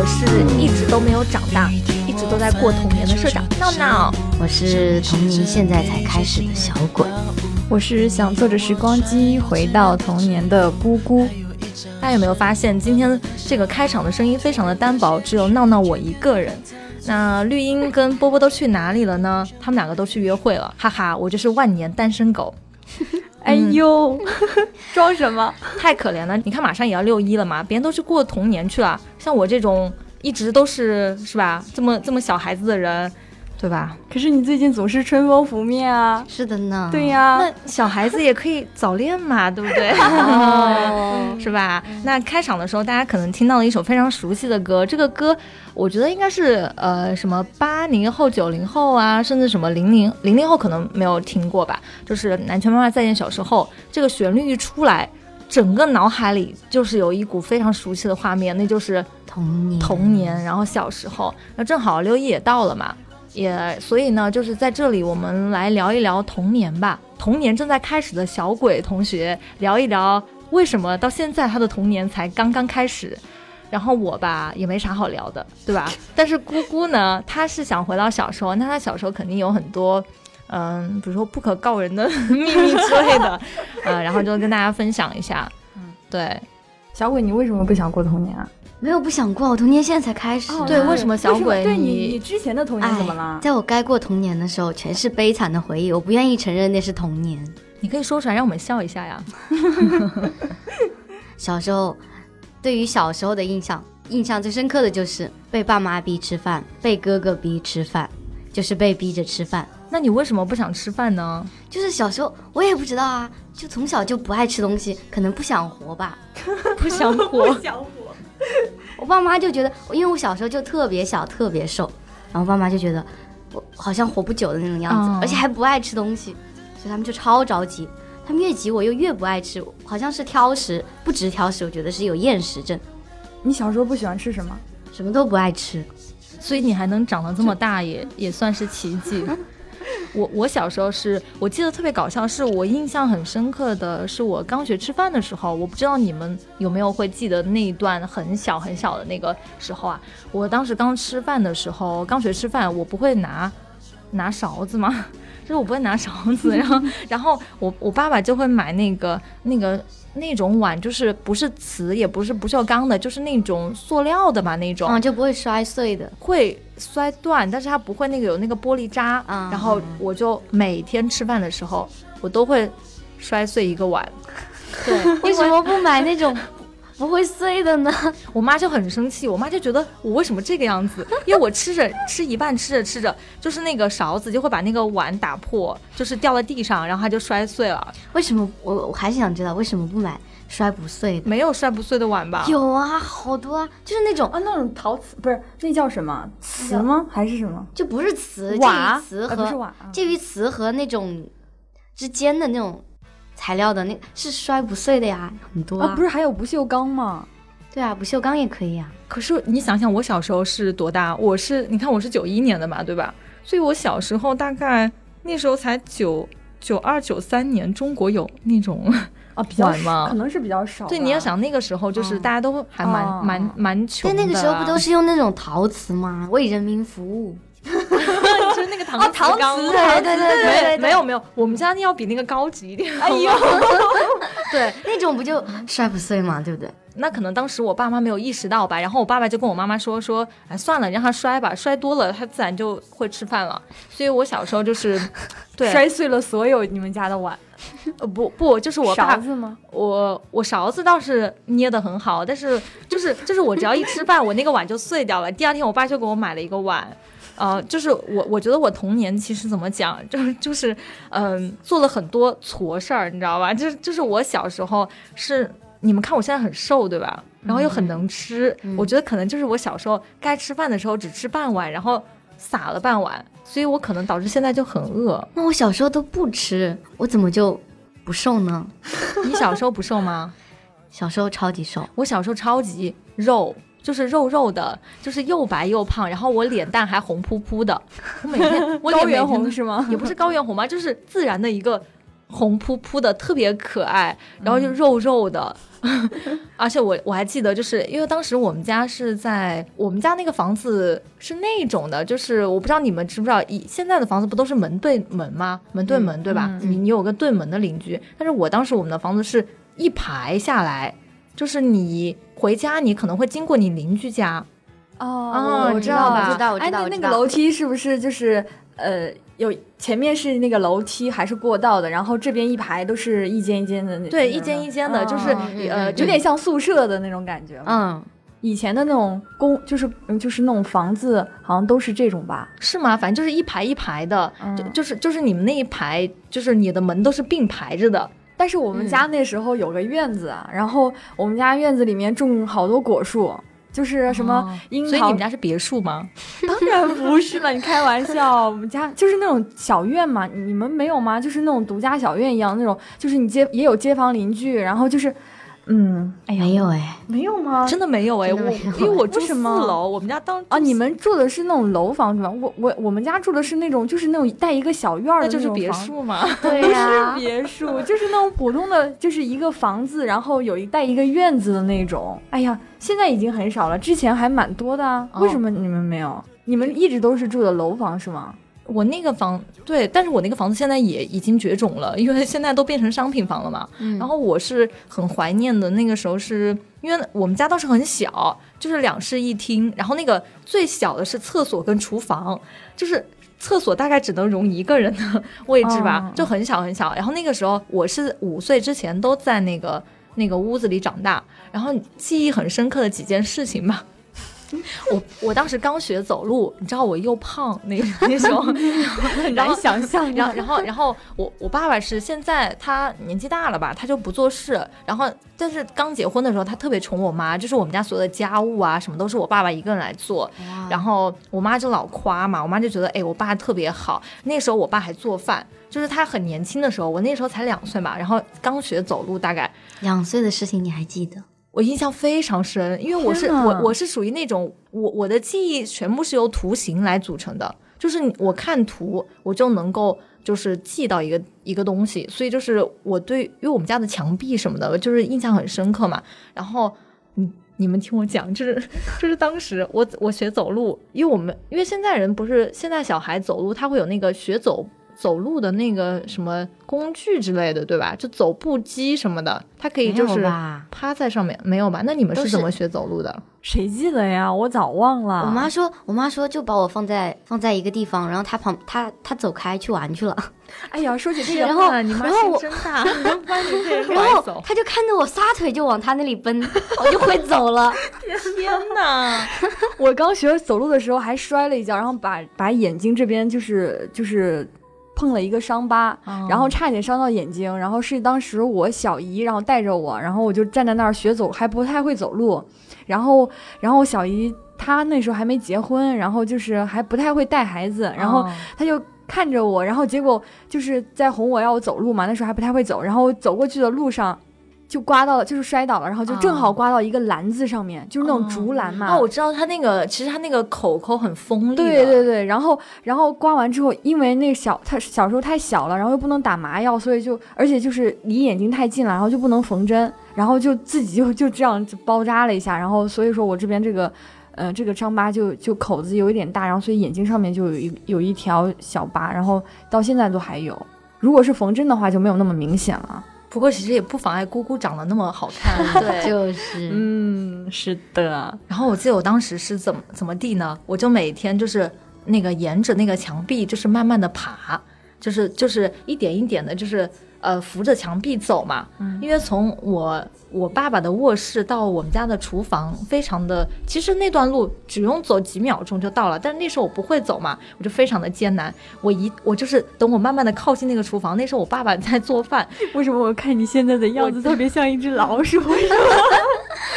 我是一直都没有长大，一直都在过童年的社长闹闹。我是童年现在才开始的小鬼。我是想坐着时光机回到童年的姑姑。大家有没有发现，今天这个开场的声音非常的单薄，只有闹闹我一个人。那绿茵跟波波都去哪里了呢？他们两个都去约会了，哈哈，我就是万年单身狗。哎呦，装什么？太可怜了！你看，马上也要六一了嘛，别人都去过童年去了，像我这种一直都是是吧，这么这么小孩子的人。对吧？可是你最近总是春风拂面啊！是的呢。对呀，那小孩子也可以早恋嘛，对不对？是吧？那开场的时候，大家可能听到了一首非常熟悉的歌，这个歌我觉得应该是呃什么八零后、九零后啊，甚至什么零零零零后可能没有听过吧。就是《南拳妈妈再见小时候》这个旋律一出来，整个脑海里就是有一股非常熟悉的画面，那就是童年。童年，然后小时候，那正好六一也到了嘛。也，所以呢，就是在这里，我们来聊一聊童年吧。童年正在开始的小鬼同学，聊一聊为什么到现在他的童年才刚刚开始。然后我吧，也没啥好聊的，对吧？但是姑姑呢，她是想回到小时候，那她小时候肯定有很多，嗯，比如说不可告人的 秘密之类的，呃，然后就跟大家分享一下。嗯，对，小鬼，你为什么不想过童年啊？没有不想过，我童年现在才开始。对，为什么小鬼？对你，你之前的童年怎么了？在我该过童年的时候，全是悲惨的回忆，我不愿意承认那是童年。你可以说出来，让我们笑一下呀。小时候，对于小时候的印象，印象最深刻的就是被爸妈逼吃饭，被哥哥逼吃饭，就是被逼着吃饭。那你为什么不想吃饭呢？就是小时候我也不知道啊，就从小就不爱吃东西，可能不想活吧，不想活，不想活。我爸妈就觉得，因为我小时候就特别小，特别瘦，然后爸妈就觉得我好像活不久的那种样子，而且还不爱吃东西，所以他们就超着急。他们越急，我又越不爱吃，好像是挑食，不止挑食，我觉得是有厌食症。你小时候不喜欢吃什么？什么都不爱吃，所以你还能长得这么大，也也算是奇迹。我我小时候是我记得特别搞笑，是我印象很深刻的是我刚学吃饭的时候，我不知道你们有没有会记得那一段很小很小的那个时候啊。我当时刚吃饭的时候，刚学吃饭，我不会拿拿勺子吗？就是我不会拿勺子，然后然后我我爸爸就会买那个那个。那种碗就是不是瓷，也不是不锈钢的，就是那种塑料的嘛，那种，嗯，就不会摔碎的，会摔断，但是它不会那个有那个玻璃渣。然后我就每天吃饭的时候，我都会摔碎一个碗。对，为什么不买那种？不会碎的呢，我妈就很生气，我妈就觉得我为什么这个样子？因为我吃着吃一半，吃着吃着，就是那个勺子就会把那个碗打破，就是掉在地上，然后它就摔碎了。为什么？我我还是想知道为什么不买摔不碎的？没有摔不碎的碗吧？有啊，好多啊，就是那种啊，那种陶瓷不是那叫什么瓷吗？还是什么？就不是瓷，瓦瓷和不是瓦，介于瓷和那种之间的那种。材料的那是摔不碎的呀，很多啊，不是还有不锈钢吗？对啊，不锈钢也可以啊。可是你想想，我小时候是多大？我是你看我是九一年的嘛，对吧？所以我小时候大概那时候才九九二九三年，中国有那种啊比较吗？可能是比较少。对，你要想那个时候就是大家都还蛮蛮蛮穷的。那个时候不都是用那种陶瓷吗？为人民服务。就是那个陶陶瓷，对对对对对，没有没有，我们家那要比那个高级一点。哎呦，对，那种不就摔不碎吗？对不对？那可能当时我爸妈没有意识到吧，然后我爸爸就跟我妈妈说说，哎，算了，让他摔吧，摔多了他自然就会吃饭了。所以我小时候就是，对，摔碎了所有你们家的碗。呃，不 不，就是我勺子吗？我我勺子倒是捏的很好，但是就是就是我只要一吃饭，我那个碗就碎掉了。第二天我爸就给我买了一个碗。呃，就是我，我觉得我童年其实怎么讲，就是就是，嗯，做了很多错事儿，你知道吧？就是就是我小时候是，你们看我现在很瘦，对吧？然后又很能吃，我觉得可能就是我小时候该吃饭的时候只吃半碗，然后撒了半碗，所以我可能导致现在就很饿。那我小时候都不吃，我怎么就不瘦呢？你小时候不瘦吗？小时候超级瘦，我小时候超级肉。就是肉肉的，就是又白又胖，然后我脸蛋还红扑扑的。我每天 我高原红是吗？也不是高原红吧，就是自然的一个红扑扑的，特别可爱，然后就肉肉的。而且我我还记得，就是因为当时我们家是在我们家那个房子是那种的，就是我不知道你们知不知道，以现在的房子不都是门对门吗？门对门，对吧？你你有个对门的邻居，但是我当时我们的房子是一排下来，就是你回家你可能会经过你邻居家。哦，我知道吧？知道，哎，那那个楼梯是不是就是呃？有前面是那个楼梯还是过道的，然后这边一排都是一间一间的那对，一间一间的，就是呃，有点像宿舍的那种感觉。嗯，以前的那种公就是就是那种房子，好像都是这种吧？是吗？反正就是一排一排的，就就是就是你们那一排，就是你的门都是并排着的。但是我们家那时候有个院子，然后我们家院子里面种好多果树。就是什么樱桃，所以你们家是别墅吗？当然不是了，你开玩笑，我们家就是那种小院嘛。你们没有吗？就是那种独家小院一样那种，就是你街也有街坊邻居，然后就是。嗯，哎呀，没有哎，没有吗？真的没有哎，我因为我住四楼，我们家当啊，你们住的是那种楼房是吧？我我我们家住的是那种，就是那种带一个小院儿的那就是别墅呀，不是别墅，就是那种普通的，就是一个房子，然后有一带一个院子的那种。哎呀，现在已经很少了，之前还蛮多的啊。为什么你们没有？你们一直都是住的楼房是吗？我那个房对，但是我那个房子现在也已经绝种了，因为现在都变成商品房了嘛。嗯。然后我是很怀念的，那个时候是因为我们家倒是很小，就是两室一厅，然后那个最小的是厕所跟厨房，就是厕所大概只能容一个人的位置吧，就很小很小。然后那个时候我是五岁之前都在那个那个屋子里长大，然后记忆很深刻的几件事情吧。我我当时刚学走路，你知道我又胖那那时候，很难想象。然后然后然后我我爸爸是现在他年纪大了吧，他就不做事。然后但是刚结婚的时候，他特别宠我妈，就是我们家所有的家务啊什么都是我爸爸一个人来做。然后我妈就老夸嘛，我妈就觉得哎我爸特别好。那时候我爸还做饭，就是他很年轻的时候，我那时候才两岁嘛，然后刚学走路，大概两岁的事情你还记得？我印象非常深，因为我是我我是属于那种我我的记忆全部是由图形来组成的，就是我看图我就能够就是记到一个一个东西，所以就是我对因为我们家的墙壁什么的，就是印象很深刻嘛。然后你你们听我讲，就是就是当时我我学走路，因为我们因为现在人不是现在小孩走路他会有那个学走。走路的那个什么工具之类的，对吧？就走步机什么的，它可以就是趴在上面，没有吧？那你们是怎么学走路的？谁记得呀？我早忘了。我妈说，我妈说就把我放在放在一个地方，然后她旁她她走开去玩去了。哎呀，说起这个，然后你妈心真大，然后她就看着我撒腿就往她那里奔，我就会走了。天哪！我刚学走路的时候还摔了一跤，然后把把眼睛这边就是就是。碰了一个伤疤，然后差点伤到眼睛。然后是当时我小姨，然后带着我，然后我就站在那儿学走，还不太会走路。然后，然后我小姨她那时候还没结婚，然后就是还不太会带孩子。然后她就看着我，然后结果就是在哄我要我走路嘛。那时候还不太会走，然后走过去的路上。就刮到了，就是摔倒了，然后就正好刮到一个篮子上面，就是那种竹篮嘛。哦，我知道它那个，其实它那个口口很锋利。对对对，然后然后刮完之后，因为那小他小时候太小了，然后又不能打麻药，所以就而且就是离眼睛太近了，然后就不能缝针，然后就自己就就这样包扎了一下，然后所以说我这边这个，呃，这个伤疤就就口子有一点大，然后所以眼睛上面就有一有一条小疤，然后到现在都还有。如果是缝针的话，就没有那么明显了。不过其实也不妨碍姑姑长得那么好看，对，就是，嗯，是的。然后我记得我当时是怎么怎么地呢？我就每天就是那个沿着那个墙壁，就是慢慢的爬，就是就是一点一点的，就是。呃，扶着墙壁走嘛，因为从我我爸爸的卧室到我们家的厨房，非常的，其实那段路只用走几秒钟就到了。但是那时候我不会走嘛，我就非常的艰难。我一我就是等我慢慢的靠近那个厨房，那时候我爸爸在做饭。为什么我看你现在的样子特别像一只老鼠？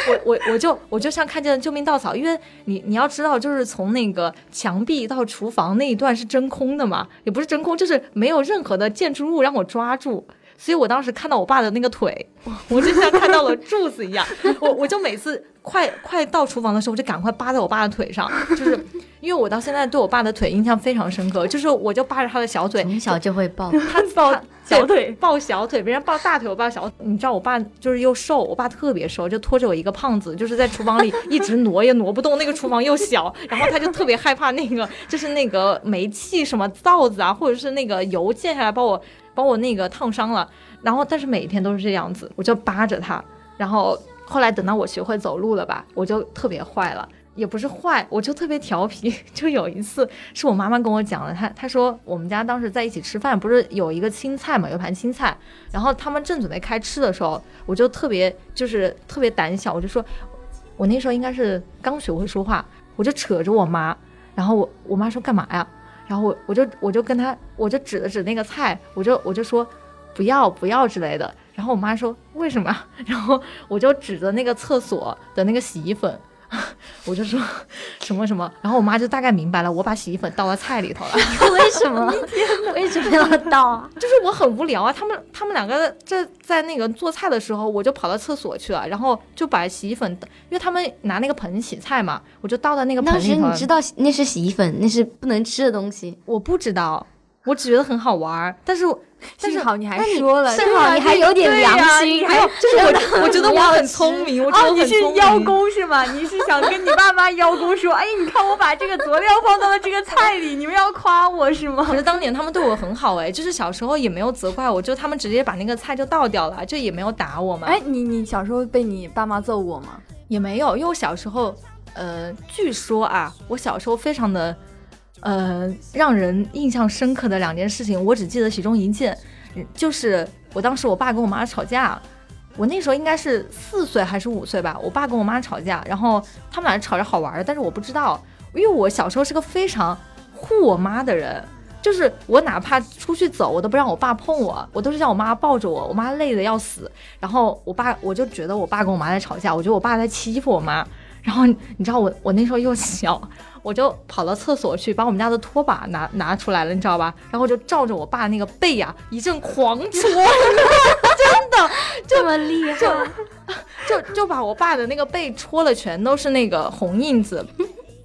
我我我就我就像看见了救命稻草，因为你你要知道，就是从那个墙壁到厨房那一段是真空的嘛，也不是真空，就是没有任何的建筑物让我抓住。所以我当时看到我爸的那个腿，我就像看到了柱子一样。我我就每次快快到厨房的时候，我就赶快扒在我爸的腿上，就是因为我到现在对我爸的腿印象非常深刻。就是我就扒着他的小腿，从小就会抱他 抱小腿抱小腿，别人抱大腿，我抱小。你知道我爸就是又瘦，我爸特别瘦，就拖着我一个胖子，就是在厨房里一直挪也挪不动。那个厨房又小，然后他就特别害怕那个，就是那个煤气什么灶子啊，或者是那个油溅下来把我把我那个烫伤了。然后但是每天都是这样子，我就扒着他。然后后来等到我学会走路了吧，我就特别坏了。也不是坏，我就特别调皮。就有一次，是我妈妈跟我讲的，她她说我们家当时在一起吃饭，不是有一个青菜嘛，有盘青菜，然后他们正准备开吃的时候，我就特别就是特别胆小，我就说，我那时候应该是刚学会说话，我就扯着我妈，然后我我妈说干嘛呀？然后我我就我就跟她，我就指了指那个菜，我就我就说不要不要之类的。然后我妈说为什么？然后我就指着那个厕所的那个洗衣粉。我就说什么什么，然后我妈就大概明白了，我把洗衣粉倒到菜里头了。为什么？为什么要倒啊？就是我很无聊啊。他们他们两个在在那个做菜的时候，我就跑到厕所去了，然后就把洗衣粉，因为他们拿那个盆洗菜嘛，我就倒在那个盆里头。当时你知道那是洗衣粉，那是不能吃的东西。我不知道，我只觉得很好玩儿，但是。幸好你还说了，幸好你还有点良心，还有 就是我，我觉得我很聪明，我哦，你是邀功是吗？你是想跟你爸妈邀功说，哎，你看我把这个佐料放到了这个菜里，你们要夸我是吗？可是当年他们对我很好哎，就是小时候也没有责怪我，就他们直接把那个菜就倒掉了，就也没有打我嘛。哎，你你小时候被你爸妈揍过吗？也没有，因为我小时候，呃，据说啊，我小时候非常的，呃，让人印象深刻的两件事情，我只记得其中一件。就是我当时我爸跟我妈吵架，我那时候应该是四岁还是五岁吧。我爸跟我妈吵架，然后他们俩吵着好玩儿，但是我不知道，因为我小时候是个非常护我妈的人，就是我哪怕出去走，我都不让我爸碰我，我都是叫我妈抱着我，我妈累的要死。然后我爸我就觉得我爸跟我妈在吵架，我觉得我爸在欺负我妈。然后你知道我我那时候又小。我就跑到厕所去，把我们家的拖把拿拿出来了，你知道吧？然后就照着我爸那个背呀一阵狂戳，真的这么厉害，就就把我爸的那个背戳了，全都是那个红印子。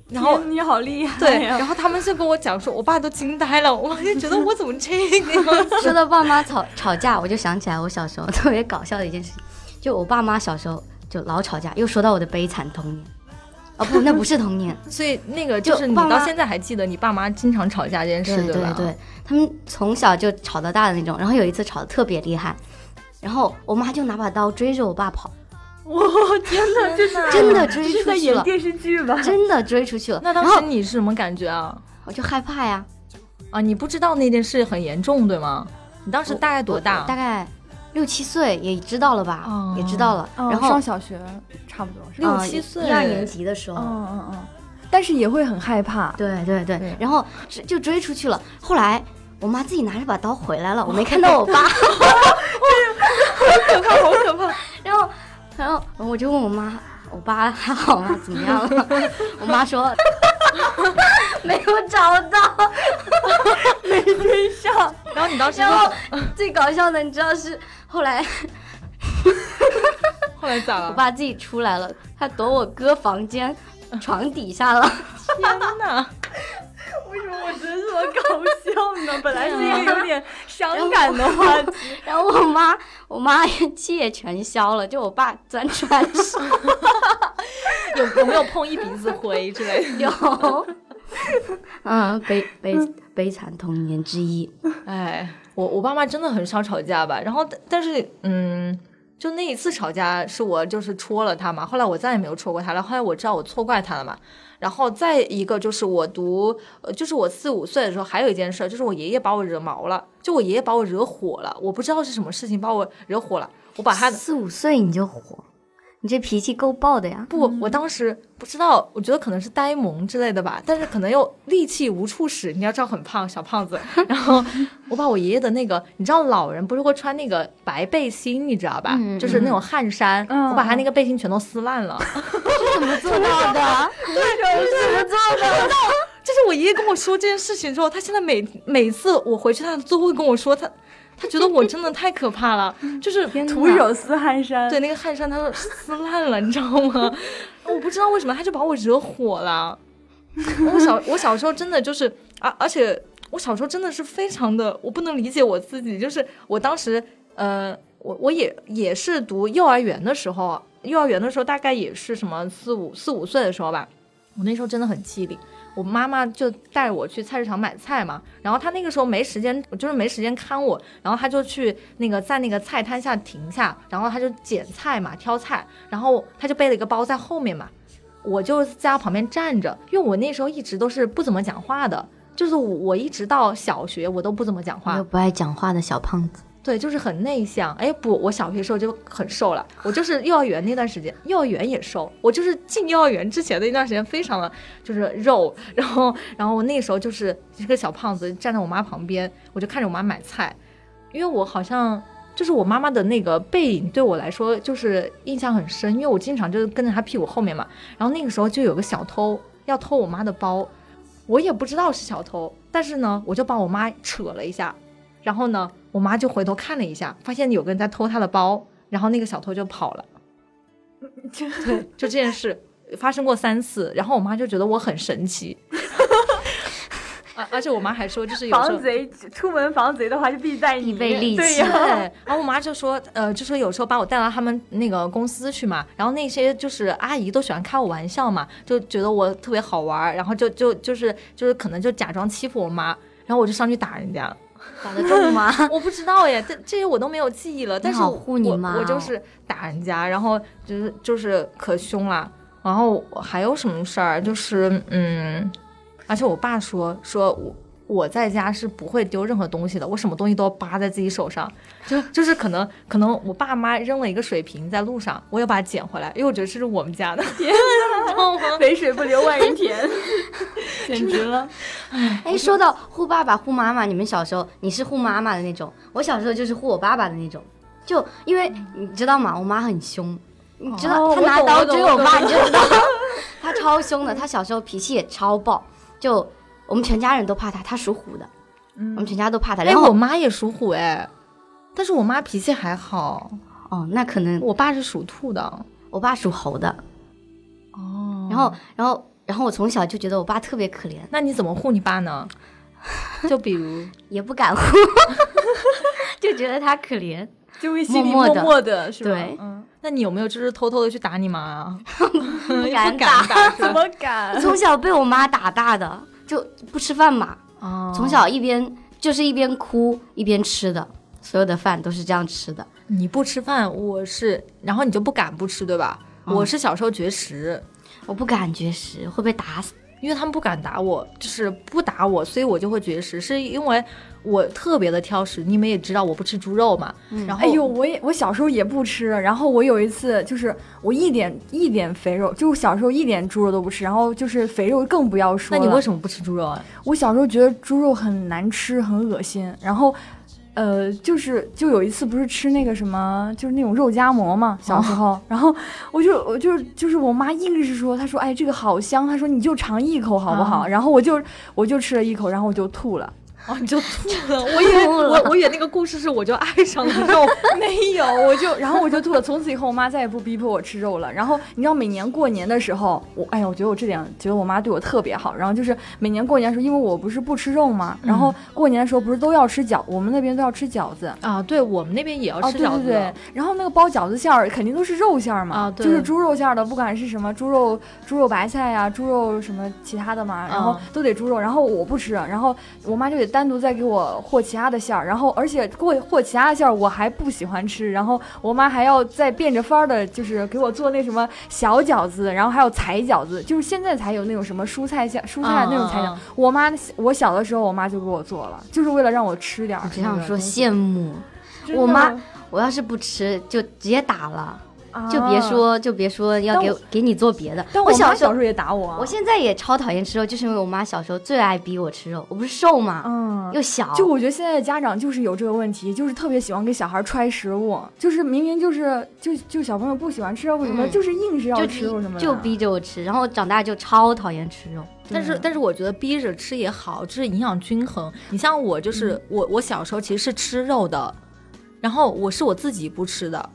然后你好厉害，对。然后他们就跟我讲说，我爸都惊呆了，我就觉得我怎么这样？说到爸妈吵吵架，我就想起来我小时候特别搞笑的一件事情，就我爸妈小时候就老吵架，又说到我的悲惨童年。哦不，那不是童年，所以那个就是你到现在还记得你爸妈经常吵架这件事对吧？对对，他们从小就吵到大的那种。然后有一次吵得特别厉害，然后我妈就拿把刀追着我爸跑。哇天哪，这是真的追出去了！电视剧吧？真的追出去了。那当时你是什么感觉啊？我就害怕呀。啊，你不知道那件事很严重对吗？你当时大概多大？大概。六七岁也知道了吧？也知道了，然后上小学差不多，六七岁一二年级的时候，嗯嗯嗯，但是也会很害怕，对对对，然后就追出去了。后来我妈自己拿着把刀回来了，我没看到我爸，好可怕，好可怕。然后然后我就问我妈，我爸还好吗？怎么样了？我妈说 没有找到，没追上。然后你当时，然后最搞笑的，你知道是。后来，后来咋了？我爸自己出来了，他躲我哥房间床底下了。天哪！为什么我觉得这么搞笑呢？本来是一个有点伤感的话题。然后我妈，我妈气也全消了，就我爸钻出来时，有有没有碰一鼻子灰之类的？有。嗯，悲悲悲惨童年之一。哎。我我爸妈真的很少吵架吧，然后但是嗯，就那一次吵架是我就是戳了他嘛，后来我再也没有戳过他了。后来我知道我错怪他了嘛，然后再一个就是我读，就是我四五岁的时候还有一件事，就是我爷爷把我惹毛了，就我爷爷把我惹火了，我不知道是什么事情把我惹火了，我把他四五岁你就火。你这脾气够爆的呀！不，我当时不知道，我觉得可能是呆萌之类的吧，但是可能又力气无处使。你要知道，很胖小胖子。然后我把我爷爷的那个，你知道老人不是会穿那个白背心，你知道吧？就是那种汗衫，我把他那个背心全都撕烂了。是怎么做到的？对，是怎么做的？就是我爷爷跟我说这件事情之后，他现在每每次我回去，他都会跟我说他。他觉得我真的太可怕了，就是徒手撕汗衫，对那个汗衫，他都撕烂了，你知道吗？我不知道为什么，他就把我惹火了。我小我小时候真的就是啊，而且我小时候真的是非常的，我不能理解我自己，就是我当时，呃，我我也也是读幼儿园的时候，幼儿园的时候大概也是什么四五四五岁的时候吧，我那时候真的很机灵。我妈妈就带我去菜市场买菜嘛，然后她那个时候没时间，就是没时间看我，然后她就去那个在那个菜摊下停下，然后她就捡菜嘛，挑菜，然后她就背了一个包在后面嘛，我就在她旁边站着，因为我那时候一直都是不怎么讲话的，就是我一直到小学我都不怎么讲话，不爱讲话的小胖子。对，就是很内向。哎，不，我小学时候就很瘦了。我就是幼儿园那段时间，幼儿园也瘦。我就是进幼儿园之前的一段时间，非常的就是肉。然后，然后我那个时候就是一个小胖子，站在我妈旁边，我就看着我妈买菜。因为我好像就是我妈妈的那个背影，对我来说就是印象很深。因为我经常就是跟在她屁股后面嘛。然后那个时候就有个小偷要偷我妈的包，我也不知道是小偷，但是呢，我就把我妈扯了一下。然后呢，我妈就回头看了一下，发现有个人在偷她的包，然后那个小偷就跑了。对，就这件事发生过三次，然后我妈就觉得我很神奇。而而且我妈还说，就是有防贼出门防贼的话，就必带必备利器。对，然后我妈就说，呃，就说有时候把我带到他们那个公司去嘛，然后那些就是阿姨都喜欢开我玩笑嘛，就觉得我特别好玩，然后就就就是就是可能就假装欺负我妈，然后我就上去打人家。打得中吗？我不知道耶，这这些我都没有记忆了。但是护你妈，我就是打人家，然后就是就是可凶了。然后还有什么事儿？就是嗯，而且我爸说说我。我在家是不会丢任何东西的，我什么东西都要扒在自己手上，就就是可能可能我爸妈扔了一个水瓶在路上，我要把它捡回来，因为我觉得这是我们家的。天哪，肥水不流外人田，简直了！哎，说到护爸爸护妈妈，你们小时候你是护妈妈的那种，我小时候就是护我爸爸的那种，就因为你知道吗？我妈很凶，你知道她拿刀追我爸，你知道 她超凶的，她小时候脾气也超爆，就。我们全家人都怕他，他属虎的，我们全家都怕他。然后我妈也属虎哎，但是我妈脾气还好。哦，那可能我爸是属兔的，我爸属猴的。哦，然后，然后，然后我从小就觉得我爸特别可怜。那你怎么护你爸呢？就比如也不敢护，就觉得他可怜，就会心里默默的，是吧？对，嗯。那你有没有就是偷偷的去打你妈啊？不敢打，怎么敢？从小被我妈打大的。就不吃饭嘛，从小一边就是一边哭一边吃的，所有的饭都是这样吃的。你不吃饭，我是，然后你就不敢不吃，对吧？我是小时候绝食，我不敢绝食，会被打死。因为他们不敢打我，就是不打我，所以我就会绝食，是因为我特别的挑食。你们也知道我不吃猪肉嘛，然后哎呦，我也我小时候也不吃，然后我有一次就是我一点一点肥肉，就小时候一点猪肉都不吃，然后就是肥肉更不要说。那你为什么不吃猪肉啊？我小时候觉得猪肉很难吃，很恶心，然后。呃，就是就有一次不是吃那个什么，就是那种肉夹馍嘛，小时候，然后我就我就就是我妈硬是说，她说哎这个好香，她说你就尝一口好不好？然后我就我就吃了一口，然后我就吐了。哦，你就吐了，我以为我我以为那个故事是我就爱上了肉，没有，我就然后我就吐了。从此以后，我妈再也不逼迫我吃肉了。然后你知道，每年过年的时候，我哎呀，我觉得我这点觉得我妈对我特别好。然后就是每年过年的时候，因为我不是不吃肉嘛，然后过年的时候不是都要吃饺，我们那边都要吃饺子啊。对我们那边也要吃饺子。对对对。然后那个包饺子馅儿肯定都是肉馅儿嘛，啊，对，就是猪肉馅儿的，不管是什么猪肉、猪肉白菜呀、猪肉什么其他的嘛，然后都得猪肉。然后我不吃，然后我妈就得单独再给我。和其他的馅儿，然后而且过和其他的馅儿我还不喜欢吃，然后我妈还要再变着法儿的，就是给我做那什么小饺子，然后还有彩饺子，就是现在才有那种什么蔬菜馅、蔬菜那种彩饺。我妈我小的时候，我妈就给我做了，就是为了让我吃点只想说羡慕，我妈，我要是不吃就直接打了。就别说，就别说要给给你做别的。但我小时候也打我，我现在也超讨厌吃肉，就是因为我妈小时候最爱逼我吃肉。我不是瘦吗？嗯，又小。就我觉得现在的家长就是有这个问题，就是特别喜欢给小孩揣食物，就是明明就是就就小朋友不喜欢吃肉什么，就是硬是要吃肉什么，就逼着我吃。然后长大就超讨厌吃肉。但是但是我觉得逼着吃也好，就是营养均衡。你像我就是我我小时候其实是吃肉的，然后我是我自己不吃的。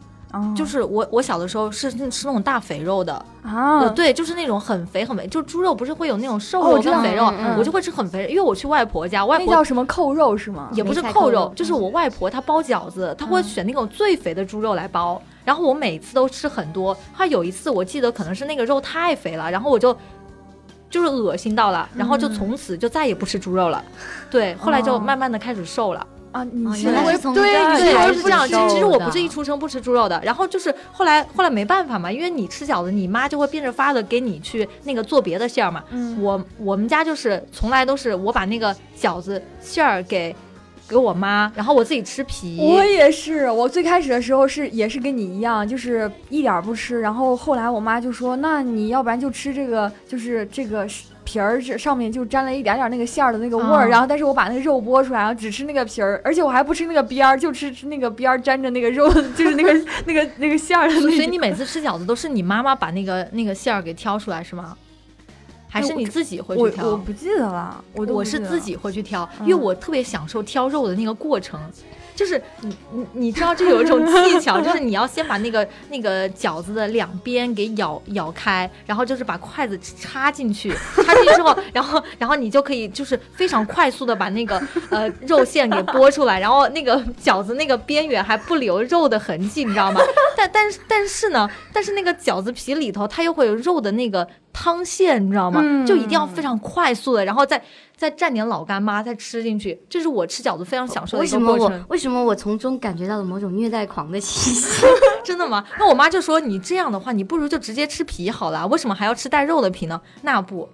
就是我我小的时候是吃那种大肥肉的啊，对，就是那种很肥很肥，就猪肉不是会有那种瘦肉跟肥肉，我就会吃很肥，因为我去外婆家，外婆那叫什么扣肉是吗？也不是扣肉，就是我外婆她包饺子，她会选那种最肥的猪肉来包，然后我每次都吃很多。她有一次我记得可能是那个肉太肥了，然后我就就是恶心到了，然后就从此就再也不吃猪肉了。对，后来就慢慢的开始瘦了。啊，你原来是从对，对是这样。其实我不是一出生不吃猪肉的，然后就是后来后来没办法嘛，因为你吃饺子，你妈就会变着法的给你去那个做别的馅儿嘛。嗯，我我们家就是从来都是我把那个饺子馅儿给给我妈，然后我自己吃皮。我也是，我最开始的时候是也是跟你一样，就是一点不吃，然后后来我妈就说，那你要不然就吃这个，就是这个。皮儿这上面就沾了一点点那个馅儿的那个味儿，然后但是我把那个肉剥出来，然后只吃那个皮儿，而且我还不吃那个边儿，就吃吃那个边儿沾着那个肉，就是那个 那个那个馅儿的。所以你每次吃饺子都是你妈妈把那个那个馅儿给挑出来是吗？还是你自己会去挑？我不记得了，我我是自己会去挑，因为我特别享受挑肉的那个过程。就是你你你知道这有一种技巧，就是你要先把那个那个饺子的两边给咬咬开，然后就是把筷子插进去，插进去之后，然后然后你就可以就是非常快速的把那个呃肉馅给剥出来，然后那个饺子那个边缘还不留肉的痕迹，你知道吗？但但是但是呢，但是那个饺子皮里头它又会有肉的那个汤馅，你知道吗？就一定要非常快速的，然后再。再蘸点老干妈，再吃进去，这是我吃饺子非常享受的一个过程。为什么我为什么我从中感觉到了某种虐待狂的气息？真的吗？那我妈就说你这样的话，你不如就直接吃皮好了，为什么还要吃带肉的皮呢？那不，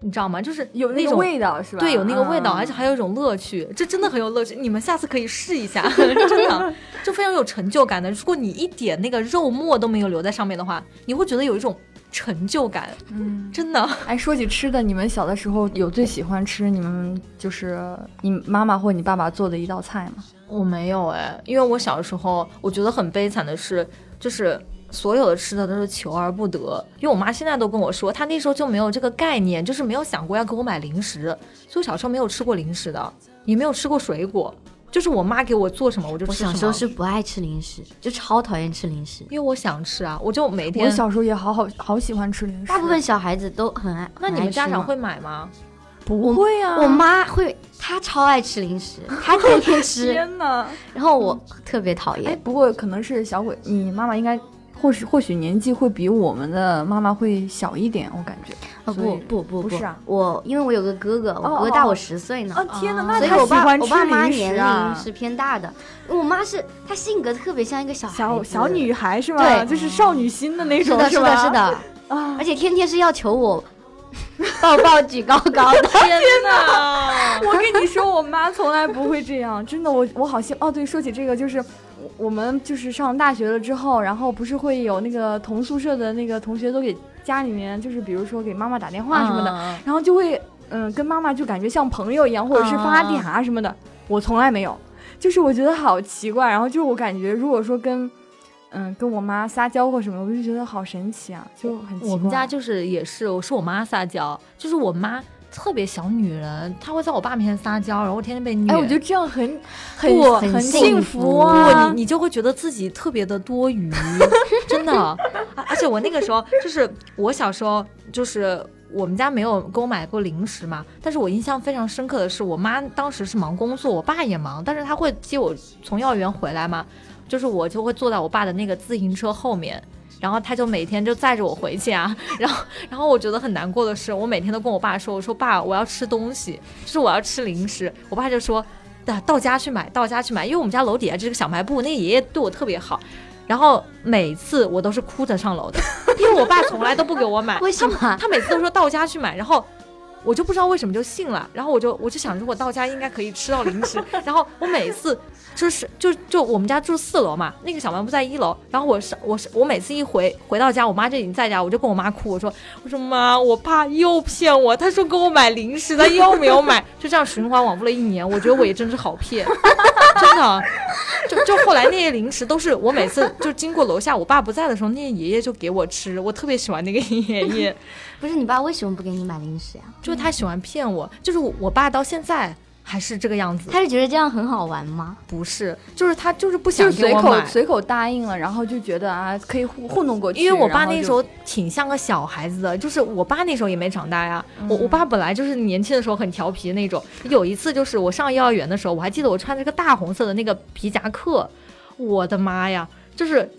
你知道吗？就是有那种味道是吧？对，有那个味道，而且还有一种乐趣，这真的很有乐趣。你们下次可以试一下，真的就非常有成就感的。如果你一点那个肉末都没有留在上面的话，你会觉得有一种。成就感，嗯，真的。哎，说起吃的，你们小的时候有最喜欢吃你们就是你妈妈或你爸爸做的一道菜吗？我没有哎，因为我小的时候，我觉得很悲惨的是，就是所有的吃的都是求而不得。因为我妈现在都跟我说，她那时候就没有这个概念，就是没有想过要给我买零食，所以我小时候没有吃过零食的，也没有吃过水果。就是我妈给我做什么，我就吃什么。我小时候是不爱吃零食，就超讨厌吃零食，因为我想吃啊，我就每天。我小时候也好好好喜欢吃零食。大部分小孩子都很爱。那你们家长会买吗？不会啊，我妈会，她超爱吃零食，她天天吃。天呐！然后我特别讨厌。哎，不过可能是小鬼，你妈妈应该。或许或许年纪会比我们的妈妈会小一点，我感觉。哦不不不不是啊，我因为我有个哥哥，我哥哥大我十岁呢。哦天哪，那所以我爸我爸妈年龄是偏大的。我妈是她性格特别像一个小小小女孩是吗？对，就是少女心的那种，是的，是的。啊！而且天天是要求我抱抱举高高的。天哪！我跟你说，我妈从来不会这样，真的。我我好像哦，对，说起这个就是。我们就是上大学了之后，然后不是会有那个同宿舍的那个同学都给家里面，就是比如说给妈妈打电话什么的，然后就会嗯跟妈妈就感觉像朋友一样，或者是发嗲什么的。我从来没有，就是我觉得好奇怪。然后就我感觉，如果说跟嗯跟我妈撒娇或什么，我就觉得好神奇啊，就很奇怪。我们家就是也是，我是我妈撒娇，就是我妈。特别小女人，她会在我爸面前撒娇，然后天天被虐。哎，我觉得这样很很很幸福啊！你你就会觉得自己特别的多余，真的。而且我那个时候就是我小时候，就是我们家没有给我买过零食嘛。但是我印象非常深刻的是，我妈当时是忙工作，我爸也忙，但是他会接我从幼儿园回来嘛，就是我就会坐在我爸的那个自行车后面。然后他就每天就载着我回去啊，然后然后我觉得很难过的是，我每天都跟我爸说，我说爸，我要吃东西，就是我要吃零食。我爸就说，到到家去买，到家去买，因为我们家楼底下这个小卖部，那个爷爷对我特别好。然后每次我都是哭着上楼的，因为我爸从来都不给我买。为什么？他每次都说到家去买，然后。我就不知道为什么就信了，然后我就我就想，如果到家应该可以吃到零食。然后我每次就是就就我们家住四楼嘛，那个小卖部在一楼。然后我是我是我每次一回回到家，我妈就已经在家，我就跟我妈哭，我说我说妈，我爸又骗我，他说给我买零食，他又没有买，就这样循环往复了一年。我觉得我也真是好骗，真的。就就后来那些零食都是我每次就经过楼下，我爸不在的时候，那些爷爷就给我吃，我特别喜欢那个爷爷。不是你爸为什么不给你买零食呀？就是他喜欢骗我，就是我爸到现在还是这个样子？他是觉得这样很好玩吗？不是，就是他就是不想就随口给我买。随口答应了，然后就觉得啊可以糊糊弄过去。因为我爸那时候挺像个小孩子的，就是我爸那时候也没长大呀。嗯我我爸本来就是年轻的时候很调皮的那种。有一次就是我上幼儿园的时候，我还记得我穿着个大红色的那个皮夹克，我的妈呀，就是。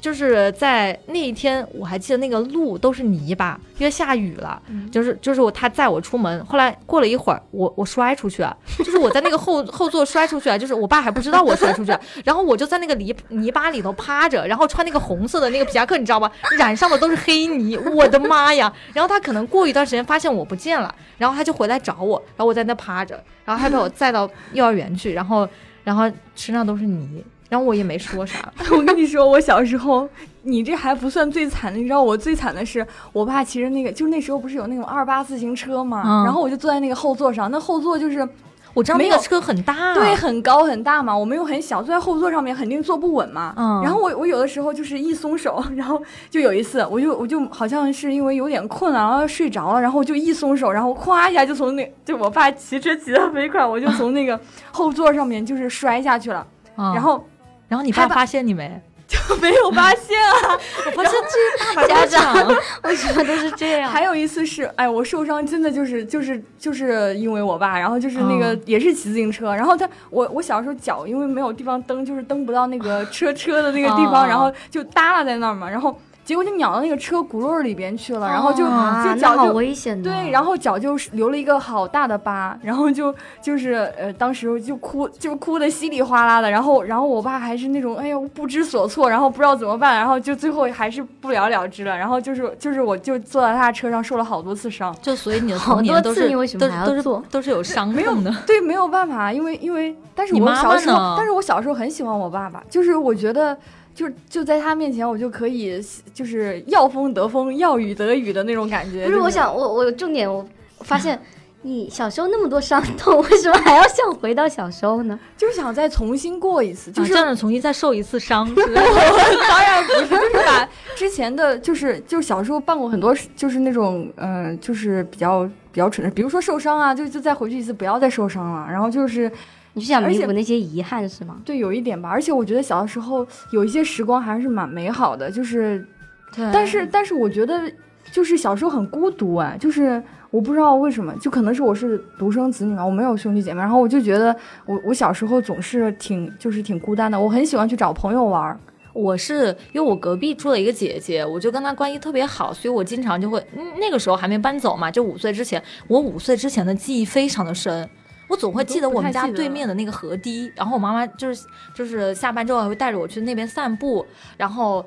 就是在那一天，我还记得那个路都是泥巴，因为下雨了。嗯就是就是我他载我出门，后来过了一会儿，我我摔出去了，就是我在那个后后座摔出去了，就是我爸还不知道我摔出去了，然后我就在那个泥泥巴里头趴着，然后穿那个红色的那个皮夹克，你知道吗？染上的都是黑泥，我的妈呀！然后他可能过一段时间发现我不见了，然后他就回来找我，然后我在那趴着，然后他把我载到幼儿园去，然后然后身上都是泥，然后我也没说啥。我跟你说，我小时候，你这还不算最惨的，你知道我最惨的是，我爸骑着那个，就是那时候不是有那种二八自行车嘛，嗯然后我就坐在那个后座上，那后座就是我知道那个车很大，对很高很大嘛，我们又很小，坐在后座上面肯定坐不稳嘛。嗯然后我我有的时候就是一松手，然后就有一次，我就我就好像是因为有点困了，然后睡着了，然后就一松手，然后咵一下就从那就我爸骑车骑的飞快，我就从那个后座上面就是摔下去了，嗯然后然后你爸发现你没？就没有发现啊。我发现这是大把家长。为什么都是这样？还有一次是，哎，我受伤真的就是就是就是因为我爸，然后就是那个、嗯也是骑自行车，然后他我我小时候脚因为没有地方蹬，就是蹬不到那个 车车的那个地方，哦然后就耷拉在那儿嘛，然后结果就鸟到那个车轱辘里边去了，然后就、啊，就脚就。危险的。对，然后脚就留了一个好大的疤，然后就就是呃，当时就哭，就哭的稀里哗啦的，然后然后我爸还是那种哎呦不知所措，然后不知道怎么办，然后就最后还是不了了之了，然后就是就是我就坐在他的车上受了好多次伤，就所以你的好多童年都是次你为什么都是都是还要做都是有伤没有痛的。对，没有办法，因为因为，但是我小时候呢，但是我小时候很喜欢我爸爸，就是我觉得，就就在他面前，我就可以就是要风得风，要雨得雨的那种感觉。不是，就我想我我有重点，我发现你小时候那么多伤痛，为什么还要想回到小时候呢？就是想再重新过一次，就是、啊这样重新再受一次伤，当然不是，就是把之前的，就是就小时候办过很多，就是那种嗯、呃就是比较比较蠢的，比如说受伤啊，就就再回去一次，不要再受伤了。然后就是你是想而且弥补那些遗憾是吗？对有一点吧，而且我觉得小的时候有一些时光还是蛮美好的，就是但是但是我觉得就是小时候很孤独哎，就是我不知道为什么，就可能是我是独生子女嘛，我没有兄弟姐妹，然后我就觉得我我小时候总是挺就是挺孤单的，我很喜欢去找朋友玩。我是因为我隔壁住了一个姐姐，我就跟她关系特别好，所以我经常就会，嗯那个时候还没搬走嘛，就五岁之前，我五岁之前的记忆非常的深。我总会记得我们家对面的那个河堤，然后我妈妈就是就是下班之后还会带着我去那边散步，然后，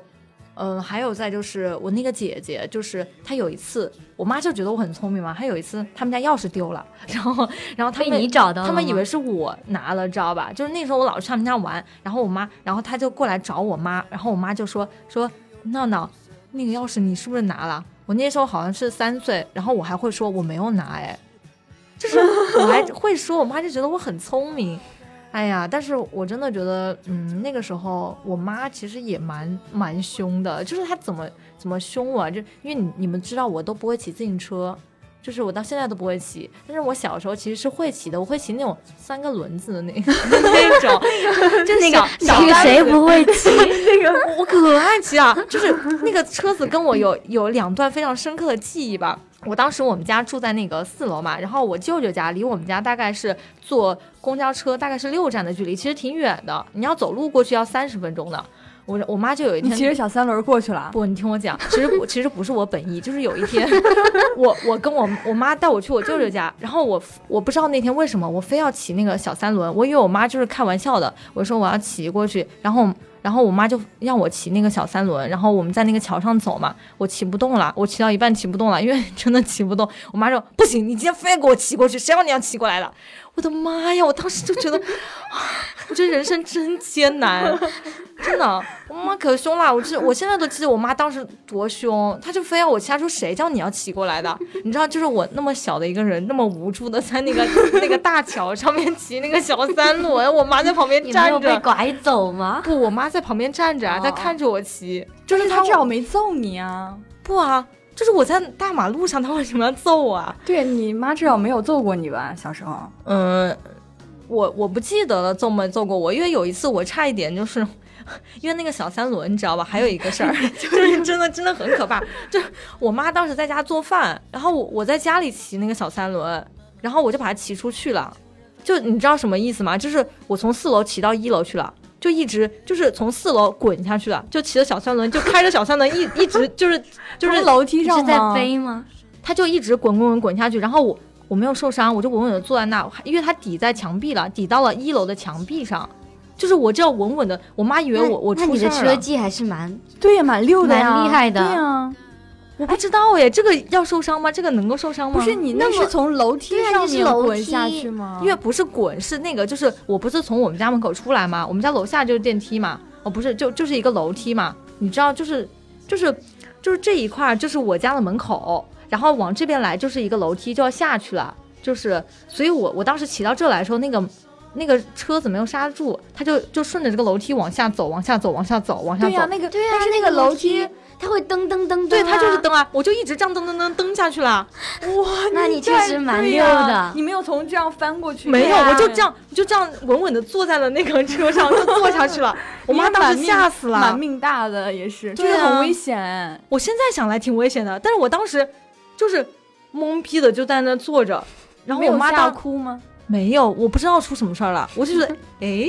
嗯、还有再就是我那个姐姐，就是她有一次，我妈就觉得我很聪明嘛，她有一次他们家钥匙丢了，然后然后他被们你找到，他们以为是我拿了，知道吧？就是那时候我老去他们家玩，然后我妈，然后她就过来找我妈，然后我妈就说说闹闹，那个钥匙你是不是拿了？我那时候好像是三岁，然后我还会说我没有拿，哎，就是我还会说，我妈就觉得我很聪明。哎呀，但是我真的觉得，嗯，那个时候我妈其实也蛮蛮凶的，就是她怎么怎么凶我啊，就因为你你们知道我都不会骑自行车，就是我到现在都不会骑，但是我小时候其实是会骑的，我会骑那种三个轮子的那个 那种，就是那个那个小单子谁不会骑？那个我可爱骑啊，就是那个车子跟我有有两段非常深刻的记忆吧。我当时我们家住在那个四楼嘛，然后我舅舅家离我们家大概是坐公交车大概是六站的距离，其实挺远的，你要走路过去要三十分钟的。我我妈就有一天你骑着小三轮过去了，不，你听我讲，其实，其实不是我本意，就是有一天，我我跟我我妈带我去我舅舅家，然后我我不知道那天为什么我非要骑那个小三轮，我以为我妈就是开玩笑的，我说我要骑过去，然后然后我妈就让我骑那个小三轮，然后我们在那个桥上走嘛，我骑不动了，我骑到一半骑不动了，因为真的骑不动，我妈说不行，你今天非要给我骑过去，谁让你要骑过来了？我的妈呀！我当时就觉得，啊我觉得人生真艰难，真的，我妈可凶了。我这我现在都记得我妈当时多凶，她就非要我骑，她说谁叫你要骑过来的？你知道，就是我那么小的一个人，那么无助的在那个那个大桥上面骑那个小三轮，我妈在旁边你没站有被着。拐走吗？不，我妈在旁边站着啊，哦在看着我骑。就是她他至少没揍你啊。不啊，就是我在大马路上，他为什么要揍我啊？对你妈至少没有揍过你吧？小时候，嗯，我我不记得了揍没揍过我，因为有一次我差一点就是。因为那个小三轮，你知道吧？还有一个事儿，就是真的真的很可怕。就我妈当时在家做饭，然后我我在家里骑那个小三轮，然后我就把它骑出去了。就你知道什么意思吗？就是我从四楼骑到一楼去了，就一直就是从四楼滚下去了，就骑着小三轮，就开着小三轮一 一直就是就是楼梯上在飞吗？他就一直滚滚滚滚下去，然后我我没有受伤，我就稳稳的坐在那，因为他抵在墙壁了，抵到了一楼的墙壁上。就是我这样稳稳的，我妈以为我我出事了。那你的车技还是蛮对呀，蛮溜的呀，蛮厉害的。对呀，我 不知道哎，这个要受伤吗？这个能够受伤吗？不是你那是从楼梯上面滚下去吗？因为不是滚，是那个，就是我不是从我们家门口出来吗？我们家楼下就是电梯嘛。哦，不是，就就是一个楼梯嘛。你知道，就是就是就是这一块就是我家的门口，然后往这边来就是一个楼梯，就要下去了。就是，所以我我当时骑到这来的时候，那个。那个车子没有刹住，他就就顺着这个楼梯往下走，往下走，往下走，往下走。对呀，那个对呀，但是那个楼梯它会噔噔噔噔。对，它就是蹬啊，我就一直这样噔噔噔蹬下去了。哇，那你确实蛮溜的。你没有从这样翻过去？没有，我就这样，就这样稳稳的坐在了那个车上，就坐下去了。我妈当时吓死了，蛮命大的也是，就是很危险。我现在想来挺危险的，但是我当时就是懵逼的就在那坐着，然后我妈大哭吗？没有，我不知道出什么事儿了，我就觉得，哎，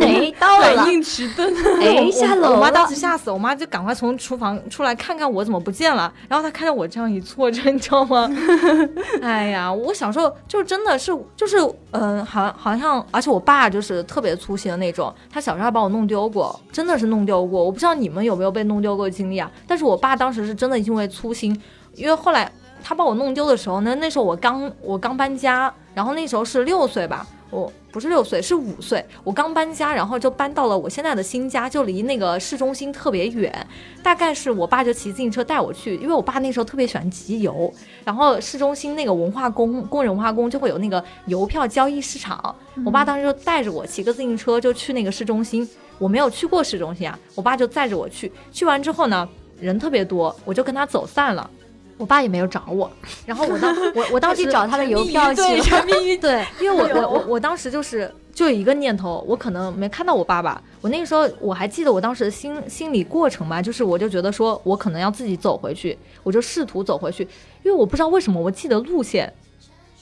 哎，到了，反应迟钝，哎，下楼我妈当时吓死，我妈就赶快从厨房出来看看我怎么不见了，然后她看见我这样一坐着，你知道吗？哎呀，我小时候就真的是，就是，嗯，好，好像，而且我爸就是特别粗心的那种，他小时候还把我弄丢过，真的是弄丢过，我不知道你们有没有被弄丢过的经历啊？但是我爸当时是真的因为粗心，因为后来。他把我弄丢的时候呢，那时候我刚我刚搬家，然后那时候是六岁吧，我不是六岁是五岁，我刚搬家，然后就搬到了我现在的新家，就离那个市中心特别远，大概是我爸就骑自行车带我去，因为我爸那时候特别喜欢集邮，然后市中心那个文化宫工人文化宫就会有那个邮票交易市场，我爸当时就带着我骑个自行车就去那个市中心，我没有去过市中心啊，我爸就载着我去，去完之后呢，人特别多，我就跟他走散了。我爸也没有找我，然后我当我我当时找他的邮票去了，对，因为我我我我当时就是就有一个念头，我可能没看到我爸爸。我那个时候我还记得我当时的心心理过程吧，就是我就觉得说我可能要自己走回去，我就试图走回去，因为我不知道为什么我记得路线，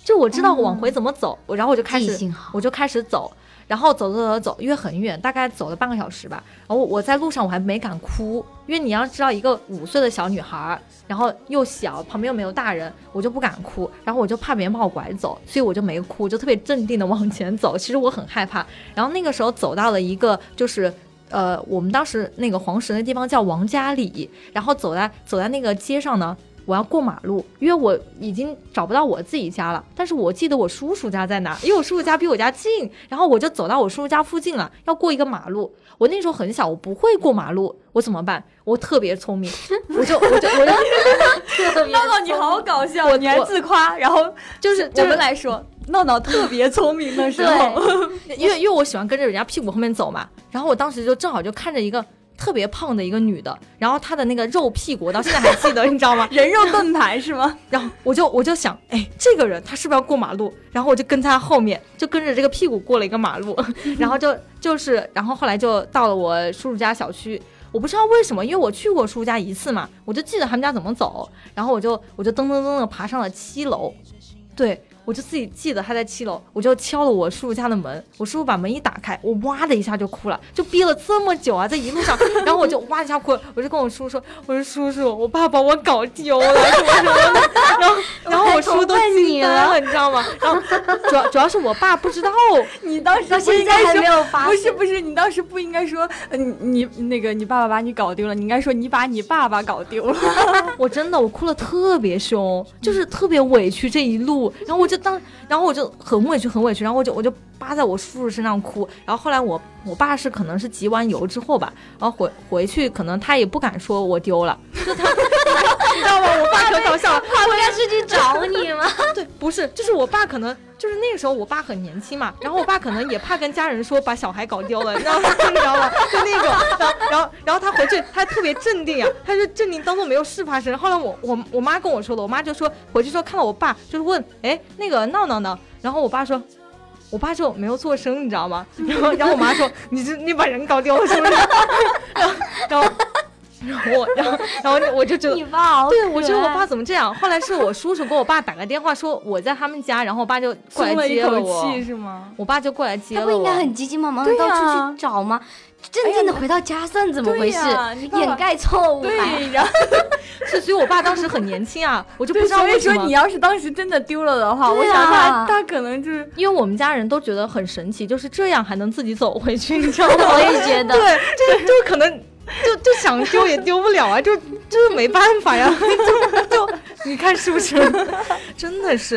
就我知道往回怎么走，然后我就开始我就开始走。然后走走走走，因为很远，大概走了半个小时吧。然后我在路上我还没敢哭，因为你要知道，一个五岁的小女孩，然后又小，旁边又没有大人，我就不敢哭。然后我就怕别人把我拐走，所以我就没哭，就特别镇定的往前走。其实我很害怕。然后那个时候走到了一个，就是呃，我们当时那个黄石那地方叫王家里，然后走在走在那个街上呢。我要过马路，因为我已经找不到我自己家了。但是我记得我叔叔家在哪，因为我叔叔家比我家近。然后我就走到我叔叔家附近了，要过一个马路。我那时候很小，我不会过马路，我怎么办？我特别聪明，我就我就我就 闹闹你好搞笑，你还自夸。然后就是我们来说，闹闹特别聪明的时候，因为因为我喜欢跟着人家屁股后面走嘛。然后我当时就正好就看着一个。特别胖的一个女的，然后她的那个肉屁股，我到现在还记得，你知道吗？人肉盾牌是吗？然后我就我就想，哎，这个人他是不是要过马路？然后我就跟在他后面，就跟着这个屁股过了一个马路，然后就就是，然后后来就到了我叔叔家小区。我不知道为什么，因为我去过叔叔家一次嘛，我就记得他们家怎么走，然后我就我就噔噔噔的爬上了七楼，对。我就自己记得他在七楼，我就敲了我叔叔家的门，我叔叔把门一打开，我哇的一下就哭了，就憋了这么久啊，在一路上，然后我就哇一下哭，我就跟我叔叔说，我说叔叔，我爸把我搞丢了什么什么的，然后然后我叔都惊呆了，你知道吗？然后主要主要是我爸不知道，你当时现在还没有发，不是不是，你当时不应该说，你你那个你爸爸把你搞丢了，你应该说你把你爸爸搞丢了，我真的我哭了特别凶，就是特别委屈这一路，然后我就。当，然后我就很委屈，很委屈，然后我就我就扒在我叔叔身上哭，然后后来我我爸是可能是集完邮之后吧，然后回回去可能他也不敢说我丢了，就他，你知道吗？我爸可搞笑，他回来是去找你吗？对，不是，就是我爸可能就是那个时候我爸很年轻嘛，然后我爸可能也怕跟家人说把小孩搞丢了，你知道吗？你知道吗？就那种，然后然后然后他回去他特别镇定啊，他就镇定当做没有事发生。后来我我我妈跟我说的，我妈就说回去说看到我爸就是问，哎，那个闹闹呢？然后我爸说。我爸就没有做声，你知道吗？然后然后我妈说你这你把人搞丢了是不是？然后然后。然后我，然后，然后我就觉得，你爸对我觉得我爸怎么这样？后来是我叔叔给我爸打个电话，说我在他们家，然后我爸就过来接了我，是吗？我爸就过来接了我。他不应该很急急忙忙的到处去找吗？镇定的回到家算怎么回事？掩盖错误。对，然后是，所以我爸当时很年轻啊，我就不知道为什么。说你要是当时真的丢了的话，我想他他可能就是因为我们家人都觉得很神奇，就是这样还能自己走回去，你知道吗？我也觉得，对，就就可能。就就想丢也丢不了啊，就就是没办法呀，就就你看是不是？真的是。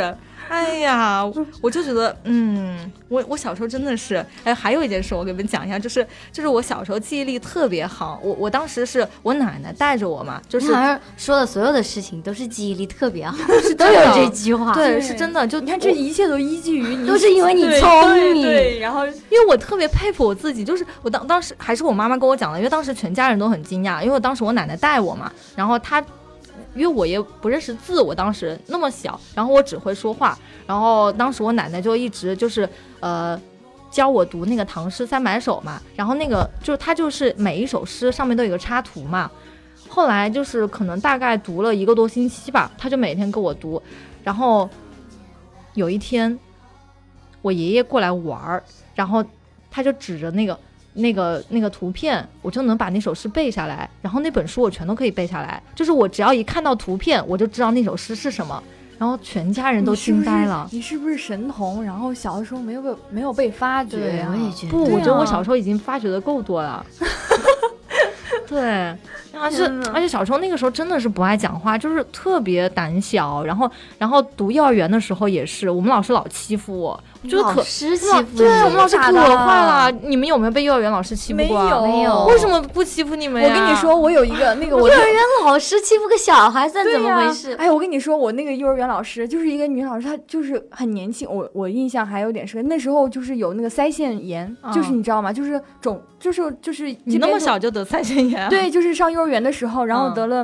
哎呀，我就觉得，嗯，我我小时候真的是，哎，还有一件事，我给你们讲一下，就是就是我小时候记忆力特别好，我我当时是我奶奶带着我嘛，就是好像说的所有的事情都是记忆力特别好，都有这句话，对，是真的，就你看这一切都依据于你，都是因为你聪明，对，然后因为我特别佩服我自己，就是我当当时还是我妈妈跟我讲的，因为当时全家人都很惊讶，因为当时我奶奶带我嘛，然后她。因为我也不认识字，我当时那么小，然后我只会说话，然后当时我奶奶就一直就是呃教我读那个唐诗三百首嘛，然后那个就是他就是每一首诗上面都有个插图嘛，后来就是可能大概读了一个多星期吧，他就每天给我读，然后有一天我爷爷过来玩儿，然后他就指着那个。那个那个图片，我就能把那首诗背下来，然后那本书我全都可以背下来。就是我只要一看到图片，我就知道那首诗是什么。然后全家人都惊呆了。你是不是神童？然后小的时候没有被没有被发掘呀？我也觉得。不，我觉得我小时候已经发掘的够多了。对。而且而且小时候那个时候真的是不爱讲话，就是特别胆小。然后然后读幼儿园的时候也是，我们老师老欺负我，觉得可欺负。对，我们老师可坏了。你们有没有被幼儿园老师欺负过？没有，没有。为什么不欺负你们呀？我跟你说，我有一个 那个我幼儿园老师欺负个小孩算怎么回事？哎，我跟你说，我那个幼儿园老师就是一个女老师，她就是很年轻。我我印象还有点深，那时候就是有那个腮腺炎，就是你知道吗？就是肿，就是就是你那么小就得腮腺炎？对，就是上幼儿园的时候，然后。得了，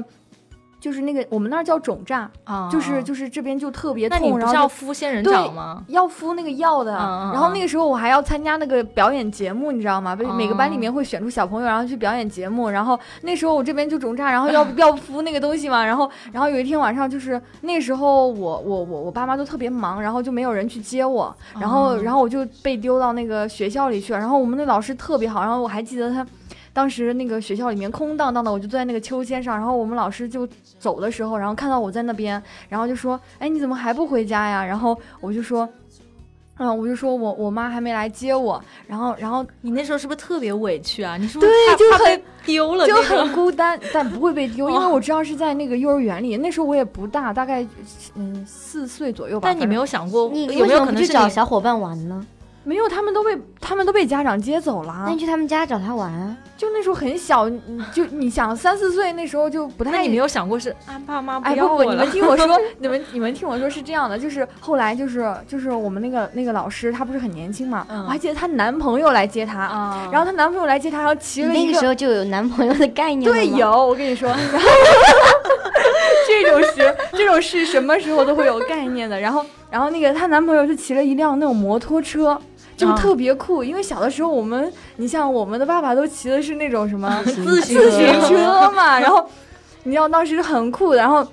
就是那个我们那儿叫肿胀啊，就是就是这边就特别痛，然后要敷仙人掌吗？要敷那个药的。然后那个时候我还要参加那个表演节目，你知道吗？每个班里面会选出小朋友，然后去表演节目。然后那时候我这边就肿胀，然后要 要敷那个东西嘛。然后然后有一天晚上，就是那时候我我我我爸妈都特别忙，然后就没有人去接我。然后然后我就被丢到那个学校里去了。然后我们那老师特别好，然后我还记得他。当时那个学校里面空荡荡的，我就坐在那个秋千上，然后我们老师就走的时候，然后看到我在那边，然后就说：“哎，你怎么还不回家呀？”然后我就说：“嗯，我就说我我妈还没来接我。”然后，然后你那时候是不是特别委屈啊？你是不是对，就很丢了，就很孤单，但不会被丢，因为我知道是在那个幼儿园里。那时候我也不大，大概嗯四岁左右吧。但你没有想过，你有没有可能去找小伙伴玩呢？没有，他们都被他们都被家长接走了。那你去他们家找他玩啊？就那时候很小，就你想三四岁那时候就不太。那你没有想过是啊，爸妈不要我了？你们听我说，你们你们听我说是这样的，就是后来就是就是我们那个那个老师他不是很年轻嘛，我还记得她男朋友来接她，然后她男朋友来接她，然后骑了一个。那个时候就有男朋友的概念对，有我跟你说，这种事这种事什么时候都会有概念的。然后然后那个她男朋友就骑了一辆那种摩托车。就特别酷，因为小的时候我们，你像我们的爸爸都骑的是那种什么 自行车嘛，然后你知道当时很酷，然后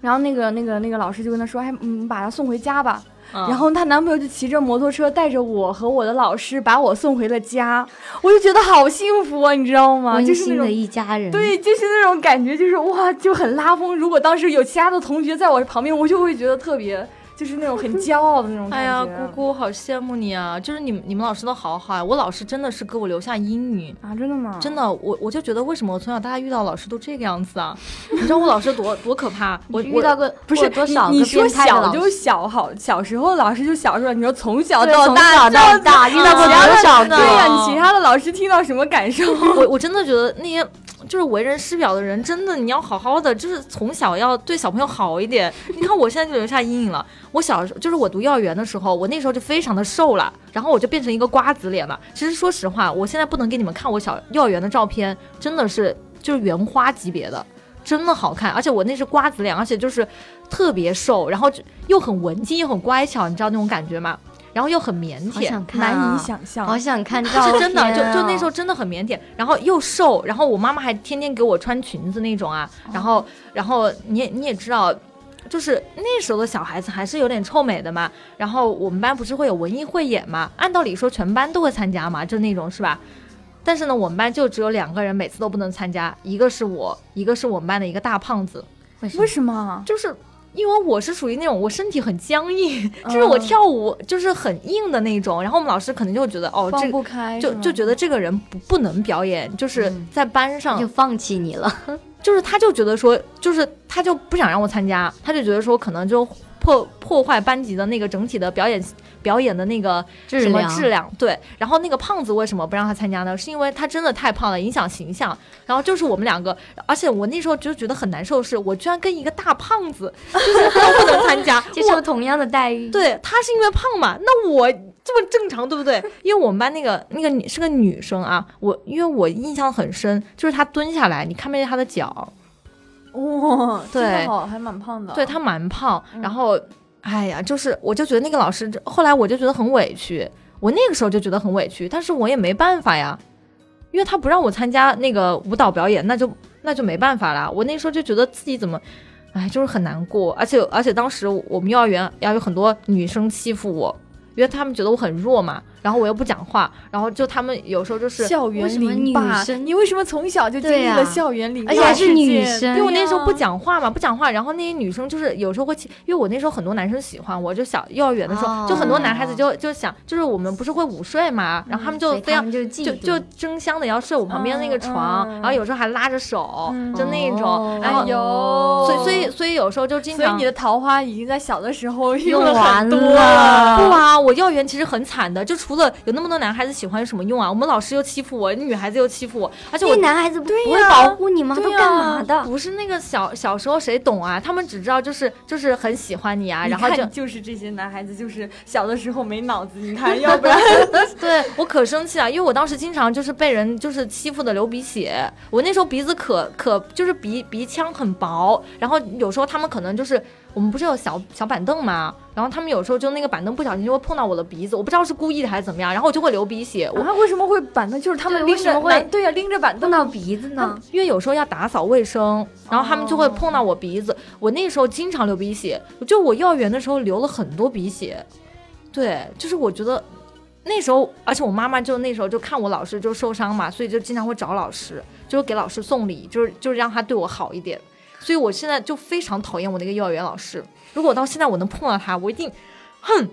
然后那个那个那个老师就跟他说，哎，嗯，把他送回家吧。然后她男朋友就骑着摩托车带着我和我的老师把我送回了家，我就觉得好幸福啊，你知道吗？就是那种一家人，对，就是那种感觉，就是哇，就很拉风。如果当时有其他的同学在我旁边，我就会觉得特别。就是那种很骄傲的那种感觉。哎呀，姑姑好羡慕你啊！就是你们你们老师都好好呀，我老师真的是给我留下阴影啊！真的吗？真的，我我就觉得为什么我从小大家遇到老师都这个样子啊？你知道我老师多多可怕？我遇到个不是多少个你说小就小好，小时候老师就小时候，你说从小到大到大遇到过多少个？对呀，你其他的老师听到什么感受？我我真的觉得那些。就是为人师表的人，真的你要好好的，就是从小要对小朋友好一点。你看我现在就留下阴影了。我小时候就是我读幼儿园的时候，我那时候就非常的瘦了，然后我就变成一个瓜子脸了。其实说实话，我现在不能给你们看我小幼儿园的照片，真的是就是原花级别的，真的好看。而且我那是瓜子脸，而且就是特别瘦，然后又很文静又很乖巧，你知道那种感觉吗？然后又很腼腆，想看、啊，难以想象，好想看照片、是真的，就就那时候候真的很腼腆，然后又瘦，然后我妈妈还天天给我穿裙子那种啊，然后然后你也你也知道。就是那时候的小孩子还是有点臭美的嘛，然后我们班不是会有文艺汇演嘛？按道理说全班都会参加嘛，就那种是吧？但是呢，我们班就只有两个人每次都不能参加，一个是我，一个是我们班的一个大胖子。为什么？就是因为我是属于那种我身体很僵硬，就是我跳舞就是很硬的那种，然后我们老师可能就觉得哦，这放不开，就就觉得这个人不不能表演，就是在班上就放弃你了。就是他就觉得说，就是他就不想让我参加，他就觉得说可能就破破坏班级的那个整体的表演表演的那个什么质量。对，然后那个胖子为什么不让他参加呢？是因为他真的太胖了，影响形象。然后就是我们两个，而且我那时候就觉得很难受，是我居然跟一个大胖子 就是都不能参加，接受同样的待遇。对他是因为胖嘛，那我。这么正常，对不对？因为我们班那个那个女是个女生啊，我因为我印象很深，就是她蹲下来，你看不见她的脚。哇，对，好，还蛮胖的。对他蛮胖，然后，哎呀，就是我就觉得那个老师，后来我就觉得很委屈，我那个时候就觉得很委屈，但是我也没办法呀，因为他不让我参加那个舞蹈表演，那就那就没办法啦。我那时候就觉得自己怎么，哎，就是很难过，而且而且当时我们幼儿园要有很多女生欺负我。因为他们觉得我很弱嘛，然后我又不讲话，然后就他们有时候就是校园里霸。你为什么从小就经历了校园凌霸？而且还是女生，因为我那时候不讲话嘛，不讲话，然后那些女生就是有时候会，因为我那时候很多男生喜欢我，就小幼儿园的时候，就很多男孩子就就想，就是我们不是会午睡嘛，然后他们就非要就就争相的要睡我旁边那个床，然后有时候还拉着手，就那种，哎呦，所以所以所以有时候就经常，所以你的桃花已经在小的时候用完了，不啊。我幼儿园其实很惨的，就除了有那么多男孩子喜欢，有什么用啊？我们老师又欺负我，女孩子又欺负我，而且我男孩子不会保护你吗？都干嘛的？不是那个小小时候谁懂啊？他们只知道就是就是很喜欢你啊，然后就就是这些男孩子就是小的时候没脑子，你看，要不然 对我可生气啊，因为我当时经常就是被人就是欺负的流鼻血，我那时候鼻子可可就是鼻鼻腔很薄，然后有时候他们可能就是我们不是有小小板凳吗？然后他们有时候就那个板凳不小心就会碰到我的鼻子，我不知道是故意的还是怎么样，然后我就会流鼻血。我为什么会板凳？就是他们为什么会对呀拎着板凳碰到鼻子呢？因为有时候要打扫卫生，然后他们就会碰到我鼻子。我那时候经常流鼻血，就我幼儿园的时候流了很多鼻血。对，就是我觉得那时候，而且我妈妈就那时候就看我老师就受伤嘛，所以就经常会找老师，就是给老师送礼，就是就是让他对我好一点。所以我现在就非常讨厌我那个幼儿园老师。如果我到现在我能碰到他，我一定，哼。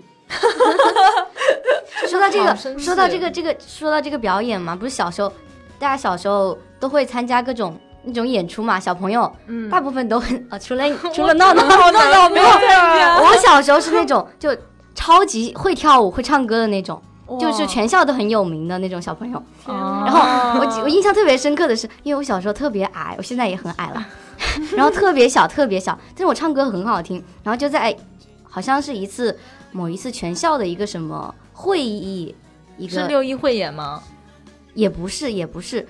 说到这个，说到这个，这个说到这个表演嘛，不是小时候，大家小时候都会参加各种那种演出嘛，小朋友，嗯，大部分都很啊，除了 除了闹闹闹闹没有。我小时候是那种就超级会跳舞、会唱歌的那种，就是全校都很有名的那种小朋友。然后我我印象特别深刻的是，因为我小时候特别矮，我现在也很矮了。然后特别小，特别小，但是我唱歌很好听。然后就在，好像是一次某一次全校的一个什么会议，一个是六一汇演吗？也不是，也不是，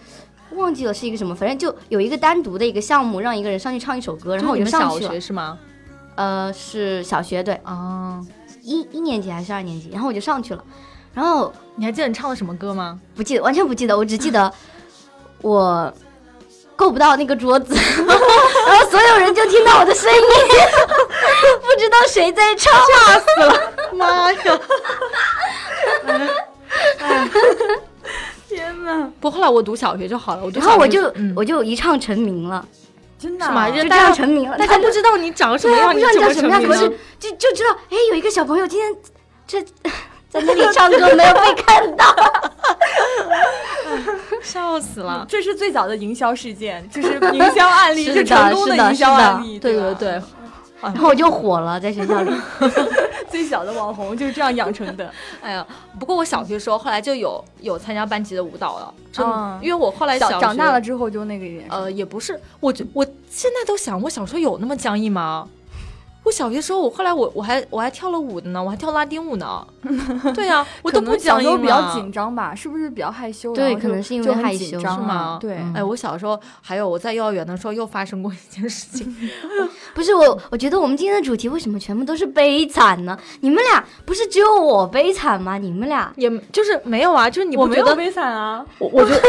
忘记了是一个什么。反正就有一个单独的一个项目，让一个人上去唱一首歌，然后我就上去了。是吗？呃，是小学对。哦，一一年级还是二年级？然后我就上去了。然后你还记得你唱的什么歌吗？不记得，完全不记得。我只记得我。够不到那个桌子，然后所有人就听到我的声音，不知道谁在唱，吓死了！妈呀！天哪！不，后来我读小学就好了，我然后我就我就一唱成名了，真的是吗？就这样成名了，大家不知道你长什么样，不知道你长什么样，可是就就知道，哎，有一个小朋友今天这在那里唱歌，没有被看到。笑死了！这是最早的营销事件，就是营销案例，是成功的营销案例。对对对，然后我就火了，在学校里。最小的网红就是这样养成的。哎呀，不过我小学时候后来就有有参加班级的舞蹈了，真的，因为我后来小长大了之后就那个一点。呃，也不是，我我现在都想，我小时候有那么僵硬吗？我小学时候，我后来我我还我还跳了舞的呢，我还跳拉丁舞呢。对呀、我都不讲英时候比较紧张吧，是不是比较害羞？对可能是因为害羞紧张啊是吗对，嗯哎，我小时候还有我在幼儿园的时候又发生过一件事情，不是我，我觉得我们今天的主题为什么全部都是悲惨呢？你们俩不是只有我悲惨吗？你们俩，也就是没有啊，就是你我不觉得？没有悲惨啊，我我觉得，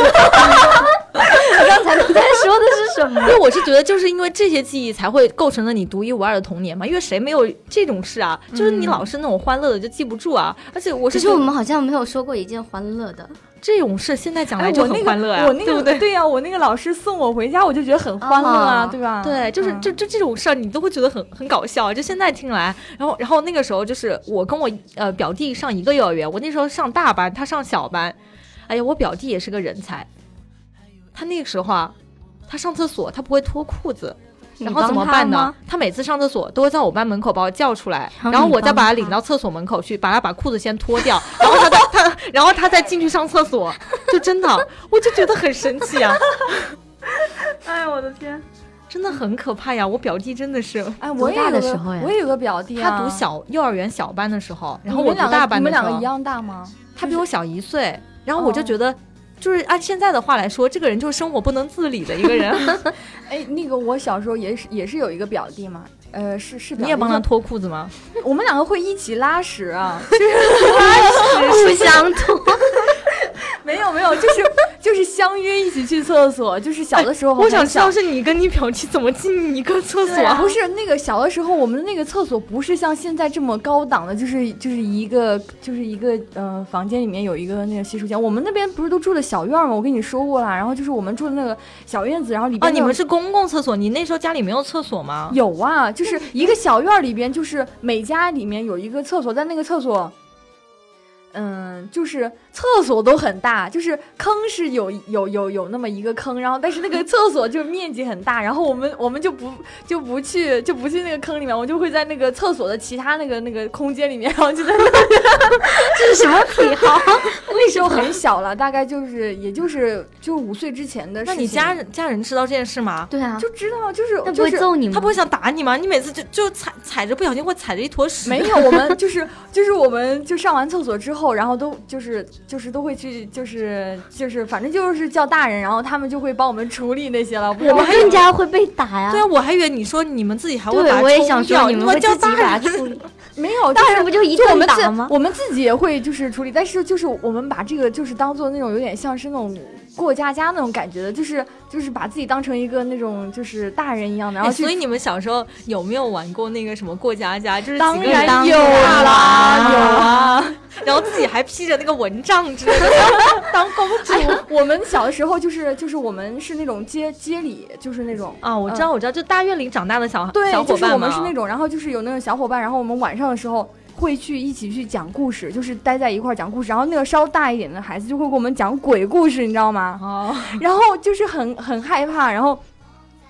我刚才你在说的是什么因？为我是觉得，就是因为这些记忆才会构成了你独一无二的童年嘛。因为谁没有这种事啊？就是你老是那种欢乐的就记不住啊。而且我可是我们好像没有说过一件欢乐的。这种事现在讲哎，来就很欢乐呀、我那对不对？对呀，我那个老师送我回家，我就觉得很欢乐啊，啊对吧？对，就是嗯就就这种事儿，你都会觉得很很搞笑。就现在听来，然后然后那个时候就是我跟我呃表弟上一个幼儿园，我那时候上大班，他上小班。哎呀，我表弟也是个人才，他那个时候啊，他上厕所他不会脱裤子，然后怎么办呢？他每次上厕所都会在我班门口把我叫出来，然后我再把他他领到厕所门口去，把他把裤子先脱掉，然后他再他，然后他再进去上厕所，就真的，我就觉得很神奇啊，哎呦我的天！真的很可怕呀！我表弟真的是，哎，我也有个的时候呀我也有个表弟啊，他读小幼儿园小班的时候，然后我读大班的时候你们两个一，样大吗？他比我小一岁，然后我就哦觉得。就是按现在的话来说，这个人就是生活不能自理的一个人。哎，那个我小时候也是也是有一个表弟嘛，呃，是是表弟。你也帮他脱裤子吗？我们两个会一起拉屎啊，就是拉屎。互相脱，没有没有，就是就是相约一起去厕所，就是小的时候很我想知道是你跟你表弟怎么进一个厕所？不是那个小的时候，我们的那个厕所不是像现在这么高档的，就是就是一个就是一个呃房间里面有一个那个洗手间。我们那边不是都住的小院吗？我跟你说过啦。然后就是我们住的那个小院子，然后里啊，边啊你们是公共厕所？你那时候家里没有厕所吗？有啊，就是一个小院儿里边，就是每家里面有一个厕所，在那个厕所。嗯，就是厕所都很大，就是坑是有有有有那么一个坑，然后但是那个厕所就面积很大，然后我们我们就不就不去就不去那个坑里面，我就会在那个厕所的其他那个那个空间里面，然后就在那 这是什么癖好？那时候很小了，大概就是也就是就五岁之前的事情。那你家人家人知道这件事吗？对啊，就知道就是他不就是会揍你吗？他不会想打你吗？你每次就就踩踩着不小心会踩着一坨屎。没有，我们就是就是我们就上完厕所之后，然后都就是就是都会去就是就是反正就是叫大人，然后他们就会帮我们处理那些了。我们更加会被打呀。对啊，我还以为你说你们自己还会把我也想说你们会叫自己把它大人处理。没有，大人不就一顿就我们自打吗？我们自己也会就是处理，但是就是我们把这个就是当做那种有点像是那种过家家那种感觉的，就是就是把自己当成一个那种就是大人一样的，然后哎所以你们小时候有没有玩过那个什么过家家？就是当然有啦，有啊。然后自己还披着那个蚊帐之类的 当公主。哎，我们小的时候就是就是我们是那种街街里，就是那种啊，我知道，我知道，就大院里长大的小对，小伙就是我。们是那种，然后就是有那种小伙伴，然后我们晚上的时候会去一起去讲故事，就是待在一块儿讲故事，然后那个稍大一点的孩子就会给我们讲鬼故事，你知道吗？哦，然后就是很很害怕，然后。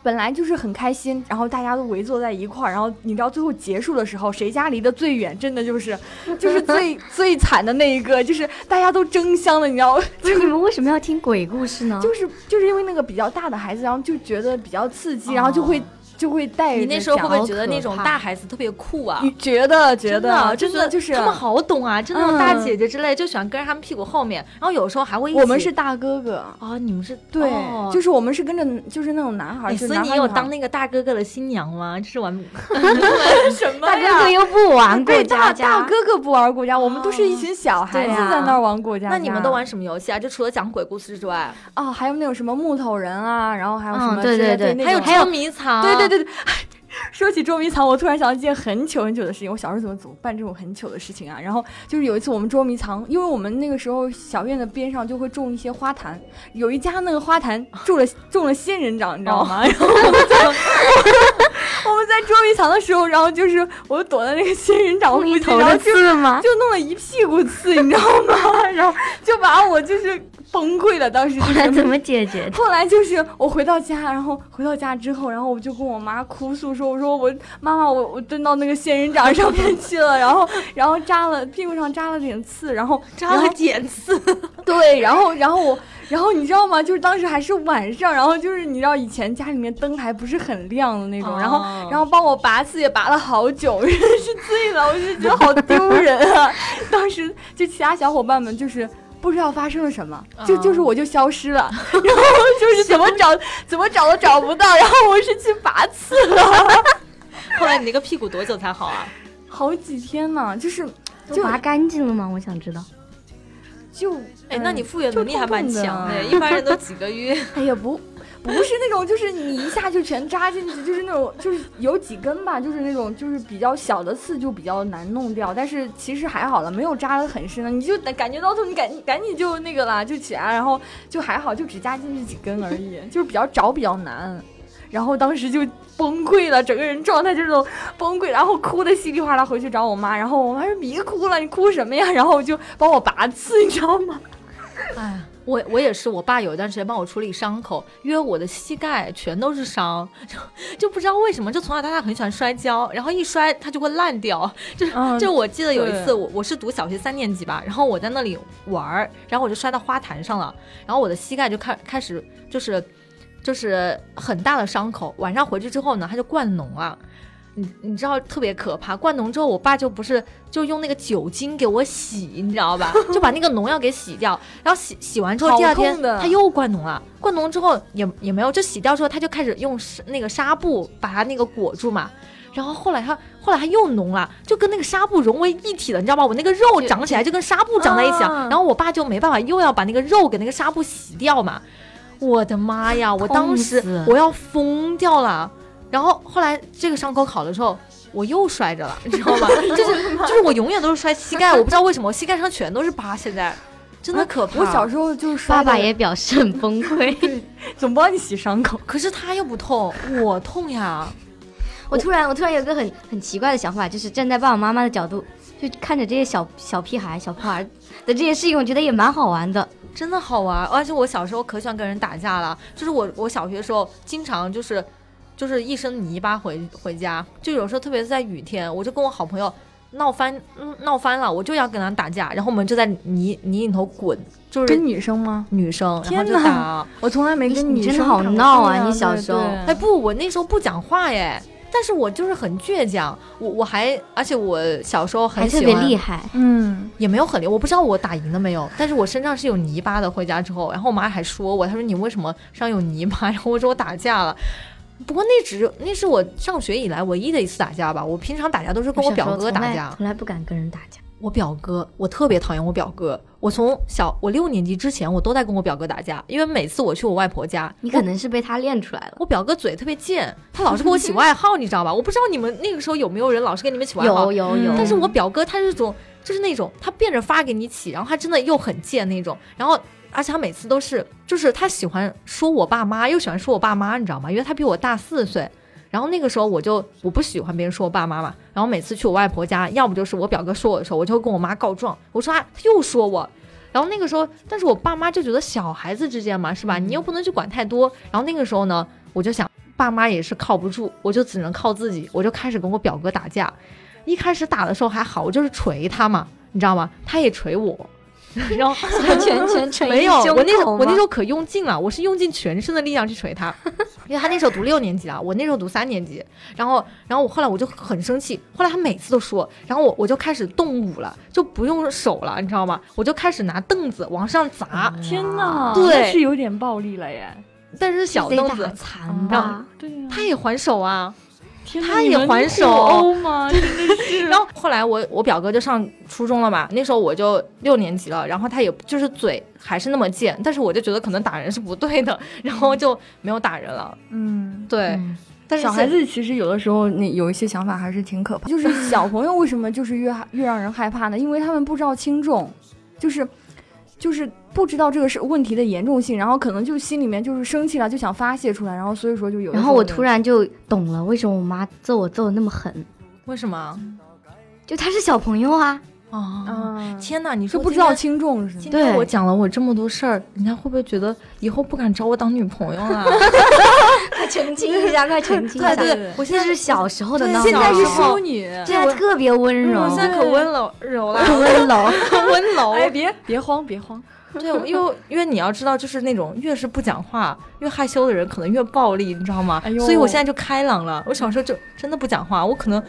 本来就是很开心，然后大家都围坐在一块儿，然后你知道最后结束的时候，谁家离得最远，真的就是 就是最 最惨的那一个，就是大家都争相的，你知道吗？不是你们为什么要听鬼故事呢？就是就是因为那个比较大的孩子，然后就觉得比较刺激，然后就会就会带着你那时候会不会觉得那种大孩子特别酷啊？你觉得觉真得真的就是他们好懂啊，就那种大嗯姐姐之类，就喜欢跟着他们屁股后面，然后有时候还会一起。我们是大哥哥，啊，你们是对，哦就是我们是跟着就是那种男孩所以你有当那个大哥哥的新娘吗？就是玩什么大哥哥又不玩过家家，大哥哥不玩过家，我们都是一群小孩子在那儿玩过家家。那你们都玩什么游戏啊？就除了讲鬼故事之外，啊？还有那种什么木头人啊，然后还有什嗯么对对对那种还有捉迷藏，对对对对。说起捉迷藏，我突然想到一件很糗很糗的事情。我小时候怎么总办这种很糗的事情啊？然后就是有一次我们捉迷藏，因为我们那个时候小院的边上就会种一些花坛，有一家那个花坛种了种了仙人掌，你知道吗？然后我们在我们在捉迷藏的时候，然后就是我躲在那个仙人掌附近，一头然后就？就弄了一屁股刺，你知道吗？然后就把我就是崩溃了。当时就后来是怎么解决的？后来就是我回到家，然后回到家之后，然后我就跟我妈哭诉说，我说我妈妈我我蹲到那个仙人掌上面去了，然后然后扎了屁股上扎了点刺，然后扎了 点刺，对，然后然后我然后你知道吗？就是当时还是晚上，然后就是你知道以前家里面灯还不是很亮的那种，然后哦然后帮我拔刺也拔了好久，真的是醉了，我就觉得好丢人啊！当时就其他小伙伴们就是。不知道发生了什么，就就是我就消失了，然后就是怎么找怎么找都找不到，然后我是去拔刺了，后来你那个屁股多久才好啊？好几天呢，就是就都拔干净了吗？我想知道。就哎，那你嗯复原能力还蛮强的一般人都几个月。哎呀，不，不是那种，就是你一下就全扎进去，就是那种，就是有几根吧，就是那种，就是比较小的刺就比较难弄掉。但是其实还好了，没有扎的很深的，你就感觉到痛，你赶赶紧就那个啦，就起来，然后就还好，就只扎进去几根而已，就是比较找比较难。然后当时就崩溃了，整个人状态就是崩溃，然后哭的稀里哗啦回去找我妈，然后我妈说别哭了，你哭什么呀？然后就帮我拔刺，你知道吗？哎，我我也是，我爸有一段时间帮我处理伤口，因为我的膝盖全都是伤，就 就不知道为什么，就从小到大很喜欢摔跤，然后一摔它就会烂掉。就是、嗯就我记得有一次，我我是读小学三年级吧，然后我在那里玩儿，然后我就摔到花坛上了，然后我的膝盖就开开始就是就是很大的伤口，晚上回去之后呢，它就灌脓了。你你知道特别可怕，灌脓之后，我爸就不是就用那个酒精给我洗，你知道吧？就把那个脓药给洗掉，然后洗洗完之后，第二天他又灌脓了。灌脓之后也也没有，就洗掉之后，他就开始用那个纱布把它那个裹住嘛。然后后来他后来他又脓了，就跟那个纱布融为一体了，你知道吧？我那个肉长起来就跟纱布长在一起了。啊然后我爸就没办法，又要把那个肉给那个纱布洗掉嘛。我的妈呀！我当时我要疯掉了。然后后来这个伤口好了之后，我又摔着了，你知道吗？就是就是我永远都是摔膝盖，我不知道为什么我膝盖上全都是疤，现在真的可怕。我小时候就是摔爸爸也表示很崩溃。总帮你洗伤口。可是他又不痛，我痛呀。我突然，我突然有一个很很奇怪的想法，就是站在爸爸妈妈的角度，就看着这些小小屁孩、小屁孩的这些事情，我觉得也蛮好玩的。真的好玩，而且我小时候可喜欢跟人打架了。就是我，我小学的时候经常就是，就是一身泥巴回回家，就有时候特别是在雨天，我就跟我好朋友闹翻，嗯闹翻了，我就要跟他打架，然后我们就在泥泥里头滚，就是跟女生吗？女生，然后天就打。我从来没跟女生你真的好闹啊你小时候哎不，我那时候不讲话耶，但是我就是很倔强，我我还而且我小时候很还特别厉害，嗯，也没有很厉害，我不知道我打赢了没有，但是我身上是有泥巴的。回家之后，然后我妈还说我，她说你为什么身上有泥巴？然后我说我打架了。不过那只那是我上学以来唯一的一次打架吧。我平常打架都是跟我表哥打架。从来不敢跟人打架。我表哥，我特别讨厌我表哥。我从小我六年级之前，我都在跟我表哥打架，因为每次我去我外婆家，你可能是被他练出来了。我表哥嘴特别贱，他老是给我起外号，你知道吧？我不知道你们那个时候有没有人老是给你们起外号？有有有，但是我表哥他是种就是那种他变着法给你起，然后他真的又很贱那种，然后而且他每次都是就是他喜欢说我爸妈，又喜欢说我爸妈，你知道吗？因为他比我大四岁。然后那个时候我就我不喜欢别人说我爸妈嘛，然后每次去我外婆家，要不就是我表哥说我的时候，我就会跟我妈告状，我说啊他又说我，然后那个时候，但是我爸妈就觉得小孩子之间嘛，是吧？你又不能去管太多。然后那个时候呢，我就想爸妈也是靠不住，我就只能靠自己，我就开始跟我表哥打架。一开始打的时候还好，我就是捶他嘛，你知道吗？他也捶我，然后 全全捶 没有，我那时候我那时候可用劲了，我是用尽全身的力量去捶他，因为他那时候读六年级啊，我那时候读三年级，然后然后我后来我就很生气，后来他每次都说，然后我我就开始动武了，就不用手了，你知道吗？我就开始拿凳子往上砸，天呐，对是有点暴力了耶。但是小凳子，残吧？对呀，他也还手啊，他也还手吗？真的是。然后后来我我表哥就上初中了嘛，那时候我就六年级了，然后他也就是嘴还是那么贱，但是我就觉得可能打人是不对的，然后就没有打人了。嗯，对，嗯但是小孩子其实有的时候那有一些想法还是挺可怕。就是小朋友为什么就是越越让人害怕呢？因为他们不知道轻重，就是就是不知道这个是问题的严重性，然后可能就心里面就是生气了，就想发泄出来，然后所以说就有。然后我突然就懂了，为什么我妈揍我揍的那么狠，为什么？就她是小朋友啊，啊！天哪，你说不知道轻重是吗？今天我讲了我这么多事儿，人家会不会觉得以后不敢找我当女朋友了？快澄清一下，快澄清一下！对对，我现在是小时候的那现在是淑女，现在特别温柔，现在可温柔柔了，温柔 温柔。哎，别别慌，别慌。对，因为因为你要知道，就是那种越是不讲话、越害羞的人，可能越暴力，你知道吗？哎呦，所以我现在就开朗了。我小时候就真的不讲话，我可能，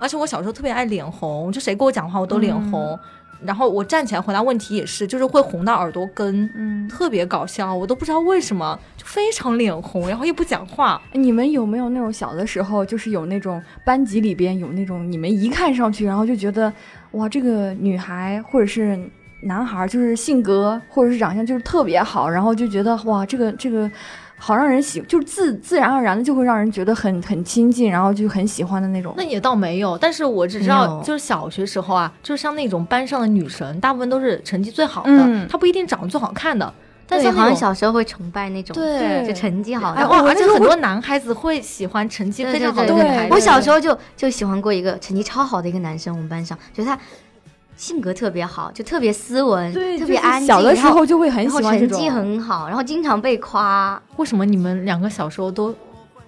而且我小时候特别爱脸红，就谁跟我讲话我都脸红。然后我站起来回答问题也是，就是会红到耳朵根，嗯，特别搞笑，我都不知道为什么，就非常脸红，然后又不讲话。你们有没有那种小的时候，就是有那种班级里边有那种你们一看上去，然后就觉得哇，这个女孩或者是男孩，就是性格或者是长相就是特别好，然后就觉得哇，这个这个。好让人喜，就是自自然而然的就会让人觉得很很亲近，然后就很喜欢的那种。那也倒没有，但是我只知道，就是小学时候啊，就是像那种班上的女神，大部分都是成绩最好的，她不一定长得最好看的。但是好像小时候会崇拜那种，对，就成绩好，然后而且很多男孩子会喜欢成绩非常好的女孩子。我小时候就就喜欢过一个成绩超好的一个男生，我们班上，觉得他。性格特别好，就特别斯文，特别安静。小的时候就会很喜欢成绩很好，然后经常被夸。为什么你们两个小时候都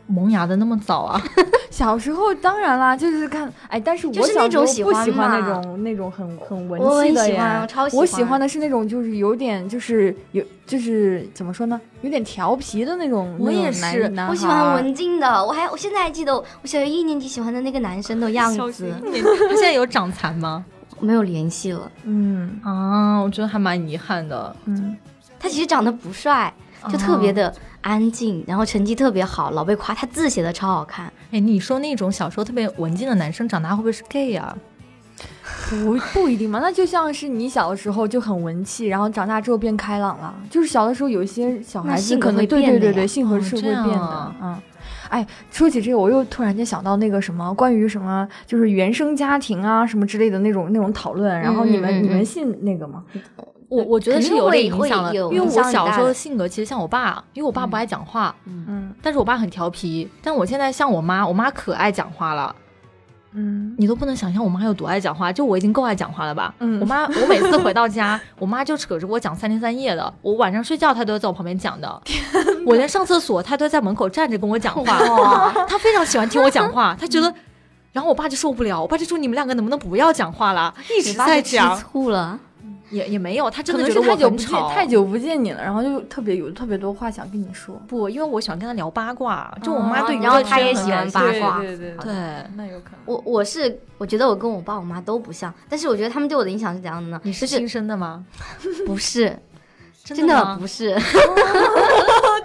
萌芽的那么早啊？小时候当然啦，就是看哎，但是我小时候不喜欢那种那种很很文气的呀。我喜欢的是那种就是有点就是有就是怎么说呢，有点调皮的那种。我也是，我喜欢文静的。我还我现在还记得我小学一年级喜欢的那个男生的样子。他现在有长残吗？没有联系了，嗯啊，我觉得还蛮遗憾的，嗯，他其实长得不帅，就特别的安静，然后成绩特别好，老被夸，他字写的超好看。哎，你说那种小时候特别文静的男生，长大会不会是 gay 啊？不 不一定嘛，那就像是你小的时候就很文气，然后长大之后变开朗了。就是小的时候有一些小孩子可能对对对对性格是会变的，嗯。哎，说起这个，我又突然间想到那个什么，关于什么就是原生家庭啊什么之类的那种那种讨论。然后你们你们信那个吗？我我觉得是有点影响的，因为我小时候的性格其实像我爸，因为我爸不爱讲话，嗯，但是我爸很调皮。但我现在像我妈，我妈可爱讲话了。嗯，你都不能想象我妈有多爱讲话，就我已经够爱讲话了吧？嗯，我妈，我每次回到家，我妈就扯着我讲三天三夜的。我晚上睡觉，她都要在我旁边讲的。我连上厕所，她都在门口站着跟我讲话。她非常喜欢听我讲话，她觉得。然后我爸就受不了，我爸就说：“你们两个能不能不要讲话了？一直在讲。”吃醋了。也也没有，他真的觉得我很吵，太久不见你了，然后就特别有特别多话想跟你说。不，因为我喜欢跟他聊八卦，就我妈对，然后他也喜欢八卦，对对对，那有可能。我我是我觉得我跟我爸我妈都不像，但是我觉得他们对我的影响是怎样的呢？你是亲生 的吗？不是，真的不是。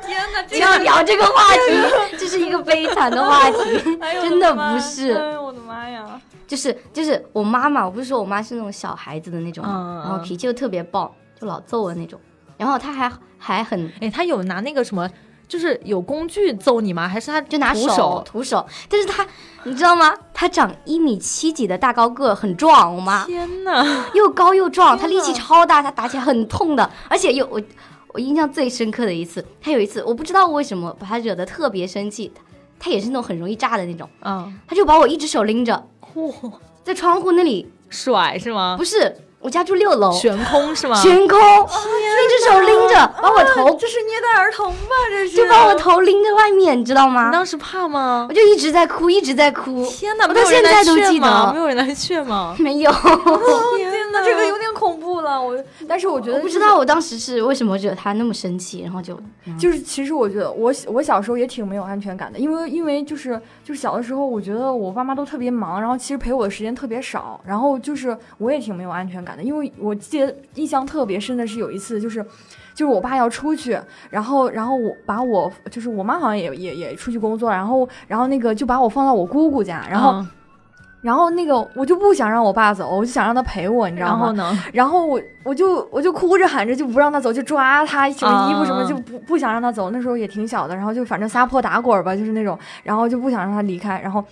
天哪，不 要聊这个话题，这是一个悲惨的话题，真的不是。哎呦我的妈呀！就是就是我妈妈，我不是说我妈是那种小孩子的那种，然后脾气又特别暴，就老揍我那种。然后她还还很，哎，她有拿那个什么，就是有工具揍你吗？还是她就拿手徒手？但是她，你知道吗？她长一米七几的大高个，很壮。我妈，天呐，又高又壮，她力气超大，她打起来很痛的。而且有我我印象最深刻的一次，她有一次我不知道为什么把她惹得特别生气，她也是那种很容易炸的那种，嗯，她就把我一只手拎着。嚯，在窗户那里甩是吗？不是，我家住六楼，悬空是吗？悬空，一只手拎着，把我头，这是虐待儿童吧？这是，就把我头拎在外面，你知道吗？你当时怕吗？我就一直在哭，一直在哭。天哪，我到现在都记得，没有人来劝吗？没有。天哪，这个有点恐怖了。我，但是我觉得，我不知道我当时是为什么惹他那么生气，然后就就是，其实我觉得我我小时候也挺没有安全感的，因为因为就是就是小的时候，我觉得我爸妈都特别忙，然后其实陪我的时间特别少，然后就是我也挺没有安全感的，因为我记得印象特别深的是有一次就是。就是我爸要出去，然后，然后我把我，就是我妈好像也也也出去工作，然后，然后那个就把我放到我姑姑家，然后，然后那个我就不想让我爸走，我就想让他陪我，你知道吗？然后呢？然后我我就我就哭着喊着就不让他走，就抓他什么衣服什么，就不不想让他走。那时候也挺小的，然后就反正撒泼打滚吧，就是那种，然后就不想让他离开。然后，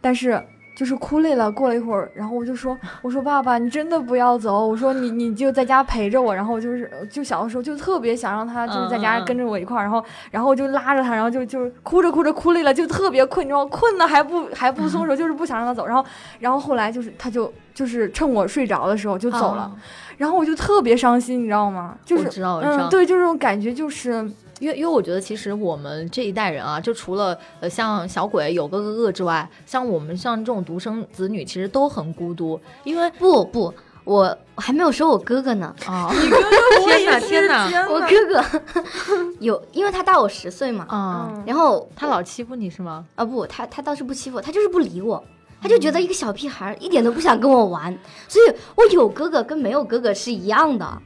但是就是哭累了，过了一会儿，然后我就说，我说爸爸，你真的不要走，我说你你就在家陪着我，然后我就是就小的时候就特别想让他就是在家跟着我一块儿，然后然后我就拉着他，然后就就哭着哭着哭累了，就特别困，你知道困的还不还不松 手，就是不想让他走，然后然后后来就是他就就是趁我睡着的时候就走了，然后我就特别伤心，你知道吗？就是，嗯，对，就这种感觉就是。因为因为我觉得其实我们这一代人啊，就除了呃像小鬼有个哥哥之外，像我们像这种独生子女，其实都很孤独。因为不不，我还没有说我哥哥呢啊！你哥哥，天哪天哪！我哥哥 有，因为他大我十岁嘛啊。然后他老欺负你是吗？啊不，他他倒是不欺负，他就是不理我，他就觉得一个小屁孩一点都不想跟我玩。所以我有哥哥跟没有哥哥是一样的。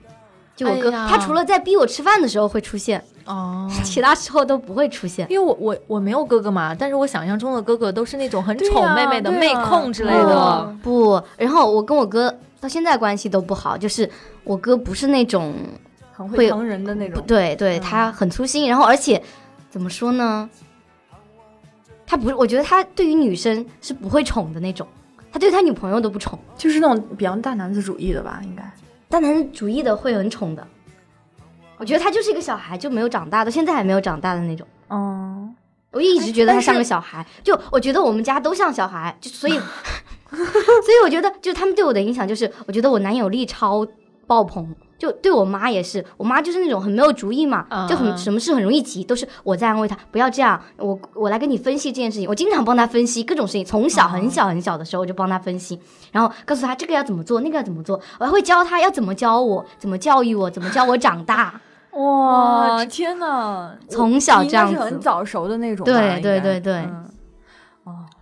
就我哥，他除了在逼我吃饭的时候会出现。哦，其他时候都不会出现，因为我我我没有哥哥嘛，但是我想象中的哥哥都是那种很宠妹妹的妹控之类的。不，然后我跟我哥到现在关系都不好，就是我哥不是那种很会疼人的那种，对对，他很粗心，然后而且怎么说呢？他不是，我觉得他对于女生是不会宠的那种，他对他女朋友都不宠，就是那种比较大男子主义的吧，应该大男人主义的会很宠的。我觉得他就是一个小孩，就没有长大，到现在还没有长大的那种。哦，我一直觉得他像个小孩，就我觉得我们家都像小孩，就所以，所以我觉得，就他们对我的影响，就是我觉得我男友力超爆棚，就对我妈也是，我妈就是那种很没有主意嘛，就很什么事很容易急，都是我在安慰她，不要这样，我我来跟你分析这件事情，我经常帮她分析各种事情，从小很小很小的时候我就帮她分析，然后告诉她这个要怎么做，那个要怎么做，我还会教她要怎么教我，怎么教育我，怎么教我长大。哇，天哪！从小这样子，很早熟的那种。对对对对。哦，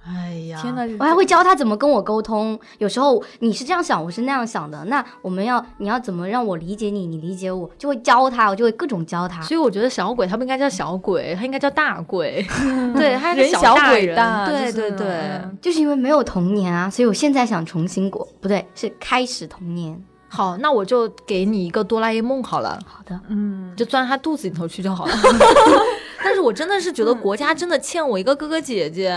哎呀，天哪！我还会教他怎么跟我沟通。有时候你是这样想，我是那样想的。那我们要你要怎么让我理解你，你理解我，就会教他，我就会各种教他。所以我觉得小鬼他不应该叫小鬼，他应该叫大鬼。对，他是小鬼人。对对对，就是因为没有童年啊，所以我现在想重新过，不对，是开始童年。好，那我就给你一个哆啦 A 梦好了。好的，嗯，就钻他肚子里头去就好了。但是我真的是觉得国家真的欠我一个哥哥姐姐，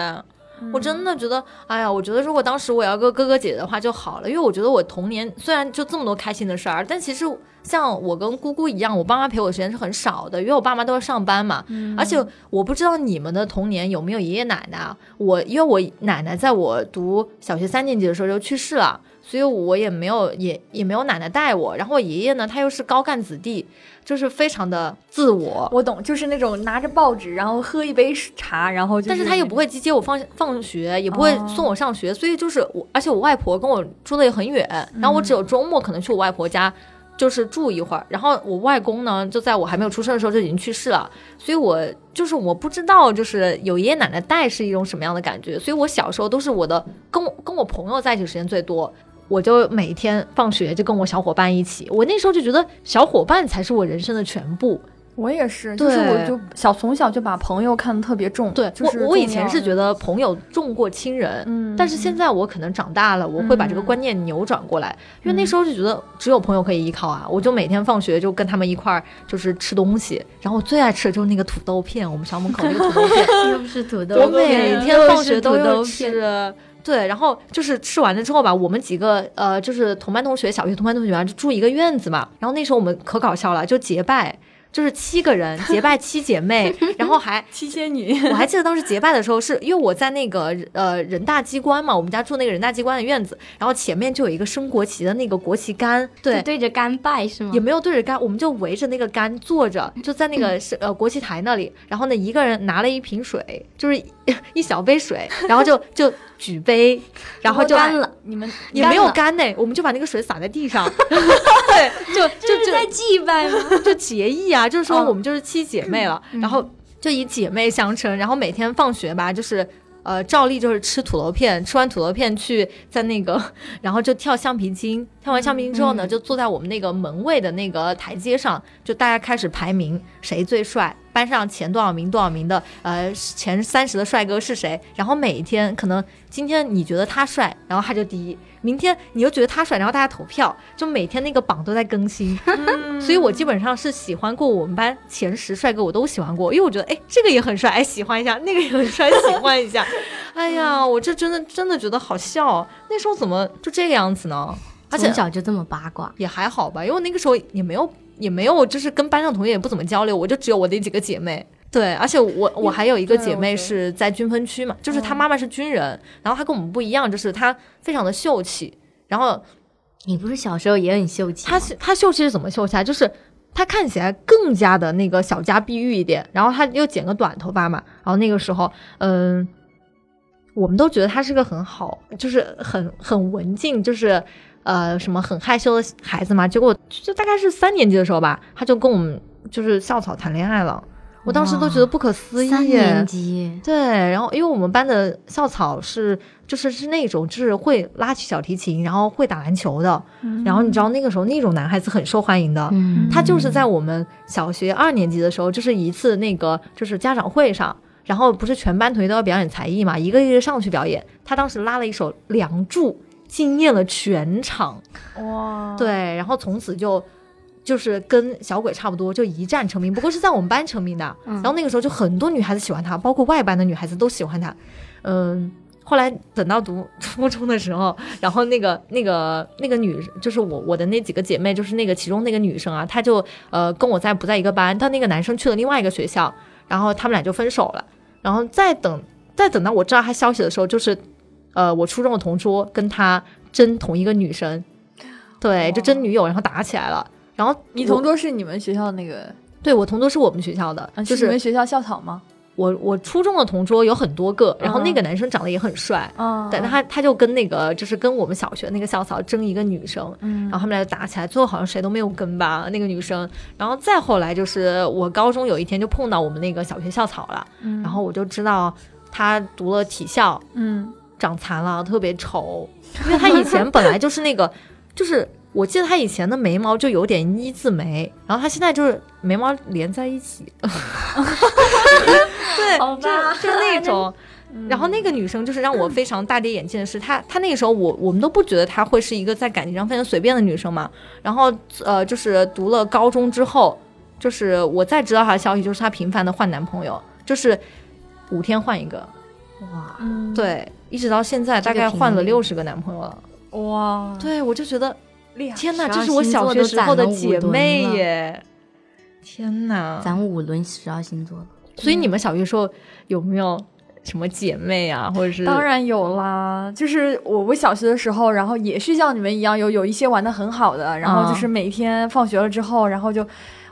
我真的觉得，哎呀，我觉得如果当时我要个哥哥姐姐的话就好了，因为我觉得我童年虽然就这么多开心的事儿，但其实像我跟姑姑一样，我爸妈陪我的时间是很少的，因为我爸妈都要上班嘛。而且我不知道你们的童年有没有爷爷奶奶，我因为我奶奶在我读小学三年级的时候就去世了。所以我也没有也也没有奶奶带我，然后我爷爷呢，他又是高干子弟，就是非常的自我。我懂，就是那种拿着报纸，然后喝一杯茶，然后但是他又不会接接我放放学，也不会送我上学，所以就是我，而且我外婆跟我住的也很远，然后我只有周末可能去我外婆家。就是住一会儿，然后我外公呢，就在我还没有出生的时候就已经去世了，所以我就是我不知道，就是有爷爷奶奶带是一种什么样的感觉，所以我小时候都是我的跟我跟我朋友在一起时间最多。我就每天放学就跟我小伙伴一起，我那时候就觉得小伙伴才是我人生的全部。我也是，就是我就小从小就把朋友看得特别重。对，我我以前是觉得朋友重过亲人，嗯，但是现在我可能长大了，我会把这个观念扭转过来，因为那时候就觉得只有朋友可以依靠啊，我就每天放学就跟他们一块儿就是吃东西，然后我最爱吃的就是那个土豆片，我们校门口那个土豆片，又不是土豆片，我每天放学都要吃。对，然后就是吃完了之后吧，我们几个呃，就是同班同学，小学同班同学就住一个院子嘛。然后那时候我们可搞笑了，就结拜。就是七个人结拜七姐妹，然后还七仙女。我还记得当时结拜的时候，是因为我在那个呃人大机关嘛，我们家住那个人大机关的院子，然后前面就有一个升国旗的那个国旗杆，对，对着杆拜是吗？也没有对着杆，我们就围着那个杆坐着，就在那个是呃国旗台那里，然后呢一个人拿了一瓶水，就是一 小杯水，然后就就举杯，然后就干了。你们也没有干呢，我们就把那个水洒在地上，对，就就就在祭拜吗？就结义啊。啊，就是说我们就是七姐妹了，然后就以姐妹相称，然后每天放学吧，就是呃照例就是吃土豆片，吃完土豆片去在那个，然后就跳橡皮筋，跳完橡皮筋之后呢，就坐在我们那个门卫的那个台阶上，就大家开始排名谁最帅，班上前多少名多少名的，呃前三十的帅哥是谁，然后每一天可能今天你觉得他帅，然后他就第一。明天你又觉得他帅，然后大家投票，就每天那个榜都在更新，所以我基本上是喜欢过我们班前十帅哥，我都喜欢过，因为我觉得哎这个也很帅，哎喜欢一下，那个也很帅，喜欢一下。哎呀，我这真的真的觉得好笑，那时候怎么就这个样子呢？而且从小就这么八卦，也还好吧，因为那个时候也没有也没有就是跟班上同学也不怎么交流，我就只有我那几个姐妹。对，而且我我还有一个姐妹是在军分区嘛，就是她妈妈是军人，然后她跟我们不一样，就是她非常的秀气，然后你不是小时候也很秀气？她是她秀气是怎么秀气啊？就是她看起来更加的那个小家碧玉一点，然后她又剪个短头发嘛，然后那个时候，嗯，我们都觉得她是个很好，就是很很文静，就是呃什么很害羞的孩子嘛。结果就大概是三年级的时候吧，他就跟我们就是校草谈恋爱了。我当时都觉得不可思议。三年级，对，然后因为我们班的校草是就是是那种就是会拉起小提琴，然后会打篮球的，然后你知道那个时候那种男孩子很受欢迎的。嗯，他就是在我们小学二年级的时候，就是一次那个就是家长会上，然后不是全班同学都要表演才艺嘛，一个一个上去表演。他当时拉了一首《梁祝》，惊艳了全场。哇，对，然后从此就就是跟小鬼差不多，就一战成名。不过是在我们班成名的。然后那个时候就很多女孩子喜欢他，包括外班的女孩子都喜欢他。嗯，后来等到读初中的时候，然后那个那个那个女，就是我我的那几个姐妹，就是那个其中那个女生啊，她就呃跟我在不在一个班，但那个男生去了另外一个学校，然后他们俩就分手了。然后再等再等到我知道他消息的时候，就是呃我初中的同桌跟他争同一个女生，对，就争女友，然后打起来了。然后你同桌是你们学校的那个，对我同桌是我们学校的，啊就是你们学校校草吗？我我初中的同桌有很多个，然后那个男生长得也很帅，啊，对，他他就跟那个就是跟我们小学那个校草争一个女生，嗯。然后他们俩就打起来，最后好像谁都没有跟吧那个女生，然后再后来就是我高中有一天就碰到我们那个小学校草了，嗯。然后我就知道他读了体校，嗯长残了，特别丑，因为她以前本来就是那个，就是我记得她以前的眉毛就有点一字眉，然后她现在就是眉毛连在一起，对，就就那 种。然后那个女生就是让我非常大跌眼镜的是，她她那个时候我我们都不觉得她会是一个在感情上非常随便的女生嘛。然后呃，就是读了高中之后，就是我再知道她的消息，就是她频繁的换男朋友，就是五天换一个，哇，嗯，对，一直到现在大概换了六十个男朋友了。哇，对，我就觉得厉害，天哪，这是我小学时候的姐妹耶！天哪！咱五轮十二星座了，所以你们小学时候有没有什么姐妹啊，或者是当然有啦，就是我我小学的时候，然后也是像你们一样，有有一些玩的很好的，然后就是每天放学了之后，然后就。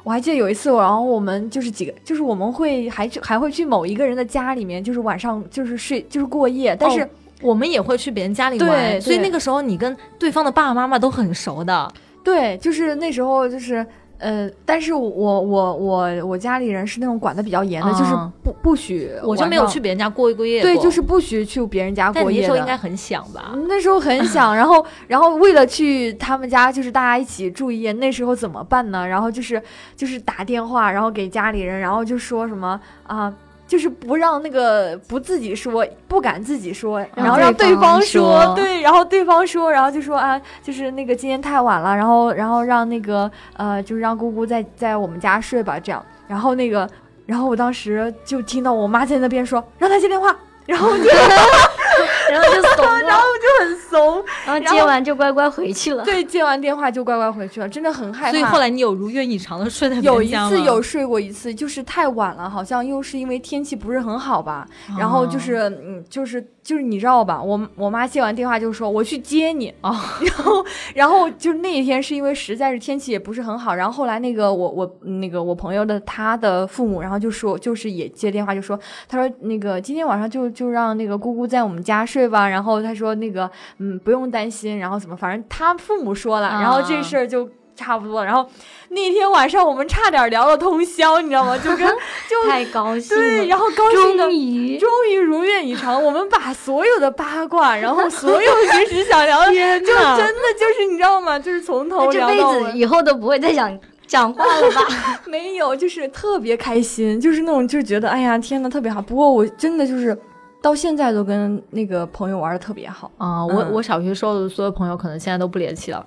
我还记得有一次，然后我们就是几个，就是我们会还去还会去某一个人的家里面，就是晚上就是睡就是过夜，但是、哦我们也会去别人家里对玩，所以那个时候你跟对方的爸爸妈妈都很熟的。对，就是那时候就是呃，但是我我我我家里人是那种管的比较严的，就是嗯不不许我就没有去别人家过一过夜过。对，就是不许去别人家过夜那。时候应该很想吧？那时候很想，然后，然后为了去他们家，就是大家一起住一夜，那时候怎么办呢？然后就是就是打电话，然后给家里人，然后就说什么啊，就是不让那个不自己说，不敢自己说，然后让对方说，对，然后对方说，然后就说啊，就是那个今天太晚了，然后然后让那个呃，就是让姑姑在在我们家睡吧，这样，然后那个，然后我当时就听到我妈在那边说，让他接电话，然后我就 然后就怂了，然后我就很怂。然后接完就乖乖回去了。对，接完电话就乖乖回去了，真的很害怕。所以后来你有如愿以偿的睡在别有一次有睡过一次，就是太晚了，好像又是因为天气不是很好吧，然后就是嗯，就是就是你知道吧，我我妈接完电话就说我去接你 啊，然后然后就是那一天是因为实在是天气也不是很好，然后后来那个我我那个我朋友的他的父母，然后就说就是也接电话就说，他说那个今天晚上就就让那个姑姑在我们家睡吧，然后他说那个嗯不用担心，然后怎么反正他父母说了，啊然后这事儿就。差不多，然后那天晚上我们差点聊了通宵，你知道吗？就跟 就太高兴了，对，然后高兴的终于终于如愿以偿，我们把所有的八卦，然后所有平时想聊的，天就真的就是你知道吗？就是从头这辈聊到尾，子以后都不会再想讲话了吧？没有，就是特别开心，就是那种就觉得哎呀天呐，特别好。不过我真的就是到现在都跟那个朋友玩的特别好。啊、我嗯我小学时候的所有朋友可能现在都不联系了。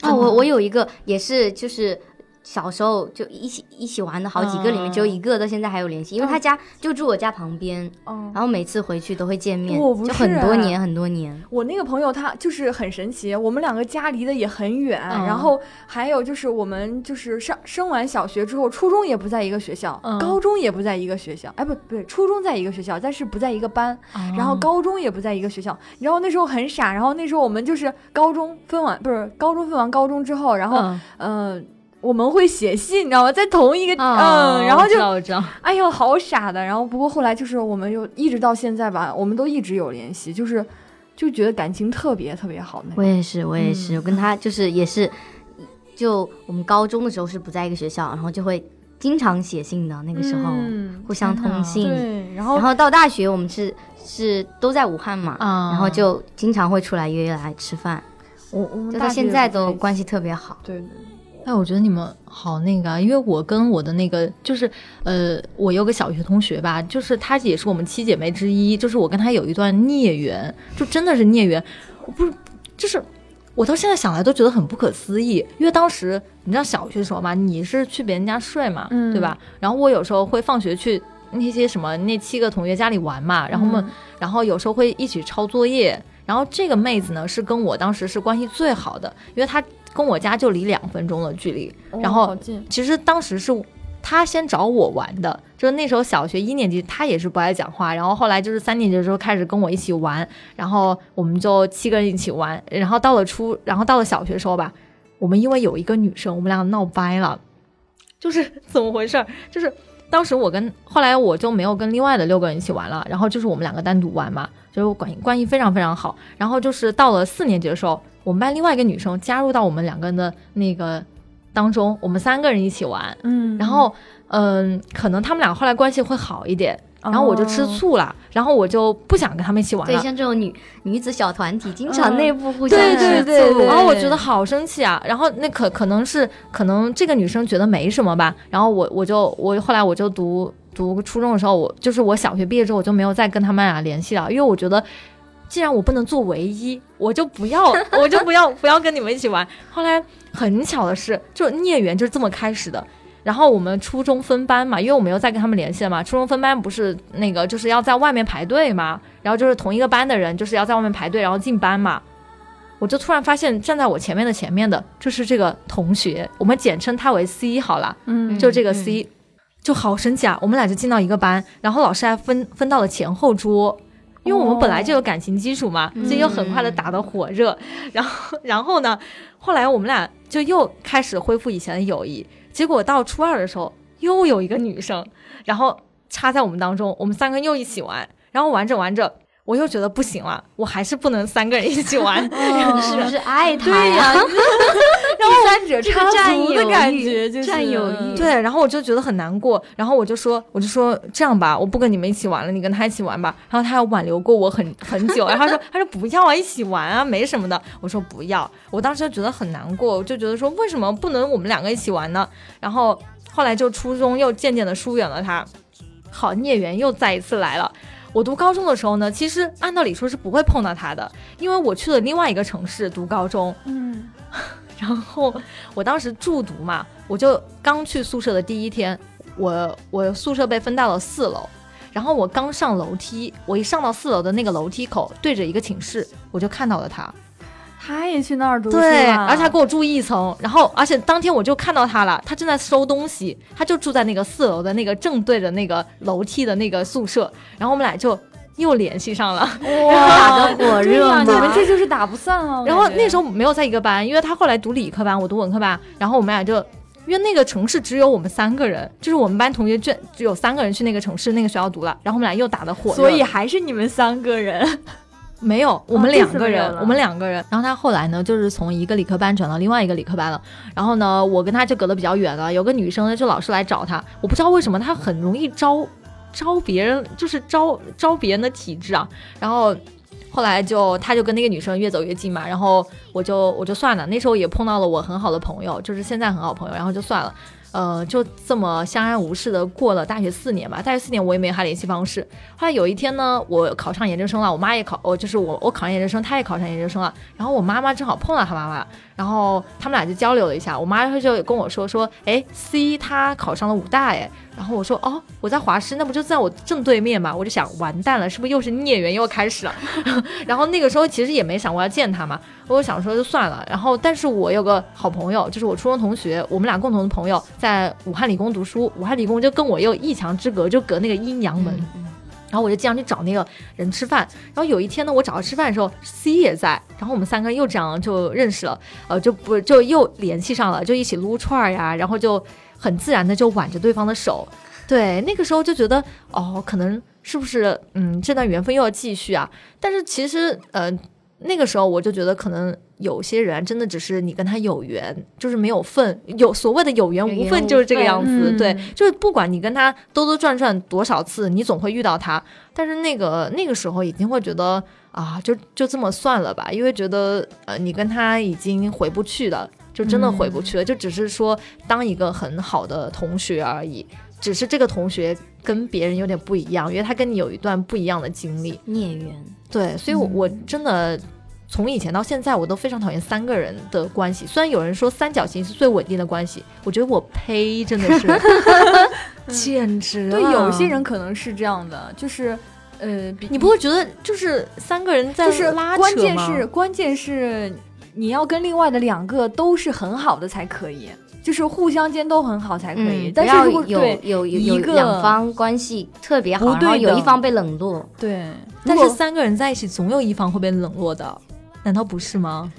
啊，我我有一个也是，就是小时候就一起一起玩的好几个里面，只有一个到现在还有联系，因为他家就住我家旁边，然后每次回去都会见面，就很多年很多年。我那个朋友他就是很神奇，我们两个家离得也很远，然后还有就是我们就是上升完小学之后，初中也不在一个学校，高中也不在一个学校，哎不不对，初中在一个学校，但是不在一个班，然后高中也不在一个学校。然后那时候很傻，然后那时候我们就是高中分完不是高中分完高中之后，然后嗯。我们会写信，你知道吗？在同一个嗯，然后就哎呦，好傻的。然后不过后来就是我们又一直到现在吧，我们都一直有联系，就是就觉得感情特别特别好。我也是，我也是，我跟他就是也是，就我们高中的时候是不在一个学校，然后就会经常写信的那个时候，互相通信。对，然后然后到大学我们是是都在武汉嘛，然后就经常会出来约来吃饭。我我们到现在都关系特别好。对对。哎，我觉得你们好那个，因为我跟我的那个就是，呃，我有个小学同学吧，就是她也是我们七姐妹之一，就是我跟她有一段孽缘，就真的是孽缘，我不是，就是我到现在想来都觉得很不可思议，因为当时你知道小学的时候嘛，你是去别人家睡嘛，对吧？然后我有时候会放学去那些什么那七个同学家里玩嘛，然后我们，然后有时候会一起抄作业，然后这个妹子呢是跟我当时是关系最好的，因为她。跟我家就离两分钟的距离，然后其实当时是他先找我玩的，就是那时候小学一年级，他也是不爱讲话，然后后来就是三年级的时候开始跟我一起玩，然后我们就七个人一起玩，然后到了初，然后到了小学时候吧，我们因为有一个女生，我们俩闹掰了，就是怎么回事？就是当时我跟后来我就没有跟另外的六个人一起玩了，然后就是我们两个单独玩嘛，就是关关系非常非常好，然后就是到了四年级的时候。我们班另外一个女生加入到我们两个人的那个当中，我们三个人一起玩，嗯，然后嗯，可能他们俩后来关系会好一点，然后我就吃醋了，然后我就不想跟他们一起玩了。对，像这种女女子小团体，经常内部互相吃醋，然后我觉得好生气啊。然后那可可能是可能这个女生觉得没什么吧，然后我我就我后来我就读读初中的时候，我就是我小学毕业之后我就没有再跟他们俩联系了，因为我觉得。既然我不能做唯一，我就不要，我就不要，不要跟你们一起玩。后来很巧的是，就孽缘就是这么开始的。然后我们初中分班嘛，因为我没有再跟他们联系了嘛。初中分班不是那个就是要在外面排队嘛，然后就是同一个班的人就是要在外面排队，然后进班嘛。我就突然发现站在我前面的前面的就是这个同学，我们简称他为 C 好了，嗯，就这个 C，就好神奇啊！我们俩就进到一个班，然后老师还分分到了前后桌。因为我们本来就有感情基础嘛，所以又很快的打得火热，然后然后呢，后来我们俩就又开始恢复以前的友谊。结果到初二的时候，又有一个女生，然后插在我们当中，我们三个又一起玩，然后玩着玩着。我又觉得不行了，我还是不能三个人一起玩。你是不是爱他呀？然后三者插足的感觉，占有欲。对，然后我就觉得很难过，然后我就说，我就说这样吧，我不跟你们一起玩了，你跟他一起玩吧。然后他要挽留过我很很久，然后他说，他说不要啊，一起玩啊，没什么的。我说不要，我当时就觉得很难过，我就觉得说为什么不能我们两个一起玩呢？然后后来就初中又渐渐的疏远了他，好孽缘又再一次来了。我读高中的时候呢，其实按道理说是不会碰到他的，因为我去了另外一个城市读高中。嗯，然后我当时住读嘛，我就刚去宿舍的第一天，我我宿舍被分到了四楼，然后我刚上楼梯，我一上到四楼的那个楼梯口，对着一个寝室，我就看到了他。他也去那儿读书对，而且他给我住一层，然后而且当天我就看到他了，他正在收东西，他就住在那个四楼的那个正对着那个楼梯的那个宿舍，然后我们俩就又联系上了，哇，打得火热，你们这就是打不散啊。然后那时候没有在一个班，因为他后来读理科班，我读文科班，然后我们俩就因为那个城市只有我们三个人，就是我们班同学就只有三个人去那个城市那个学校读了，然后我们俩又打的火热，所以还是你们三个人。没有，我们两个人，我们两个人。然后他后来呢，就是从一个理科班转到另外一个理科班了。然后呢，我跟他就隔得比较远了。有个女生呢，就老是来找他，我不知道为什么他很容易招招别人，就是招招别人的体质啊。然后后来就他就跟那个女生越走越近嘛。然后我就我就算了。那时候也碰到了我很好的朋友，就是现在很好朋友，然后就算了。呃，就这么相安无事的过了大学四年吧。大学四年我也没有他联系方式。后来有一天呢，我考上研究生了，我妈也考，我就是我我考上研究生，她也考上研究生了。然后我妈妈正好碰到他妈妈，然后他们俩就交流了一下。我妈就跟我说说，哎，C 他考上了武大，哎。然后我说哦，我在华师，那不就在我正对面嘛？我就想完蛋了，是不是又是孽缘又开始了？然后那个时候其实也没想过要见他嘛，我想说就算了。然后但是我有个好朋友，就是我初中同学，我们俩共同的朋友在武汉理工读书，武汉理工就跟我有一墙之隔，就隔那个阴阳门。然后我就经常去找那个人吃饭。然后有一天呢，我找他吃饭的时候，C 也在，然后我们三个人又这样就认识了，呃，就不就又联系上了，就一起撸串儿呀，然后就。很自然的就挽着对方的手，对，那个时候就觉得哦，可能是不是嗯，这段缘分又要继续啊？但是其实呃，那个时候我就觉得可能有些人真的只是你跟他有缘，就是没有份，有所谓的有缘无份就是这个样子。对，就是不管你跟他兜兜转转多少次，你总会遇到他。但是那个那个时候已经会觉得啊，就就这么算了吧，因为觉得呃，你跟他已经回不去了。就真的回不去了，就只是说当一个很好的同学而已，只是这个同学跟别人有点不一样，因为他跟你有一段不一样的经历，孽缘。对，所以，我我真的从以前到现在，我都非常讨厌三个人的关系。虽然有人说三角形是最稳定的关系，我觉得我呸，真的是 简直。对，有些人可能是这样的，就是呃，你不会觉得就是三个人在拉扯吗？关键是，关键是。你要跟另外的两个都是很好的才可以，就是互相间都很好才可以。但是如果有有有两方关系特别好，然后有一方被冷落，对。但是三个人在一起，总有一方会被冷落的，难道不是吗？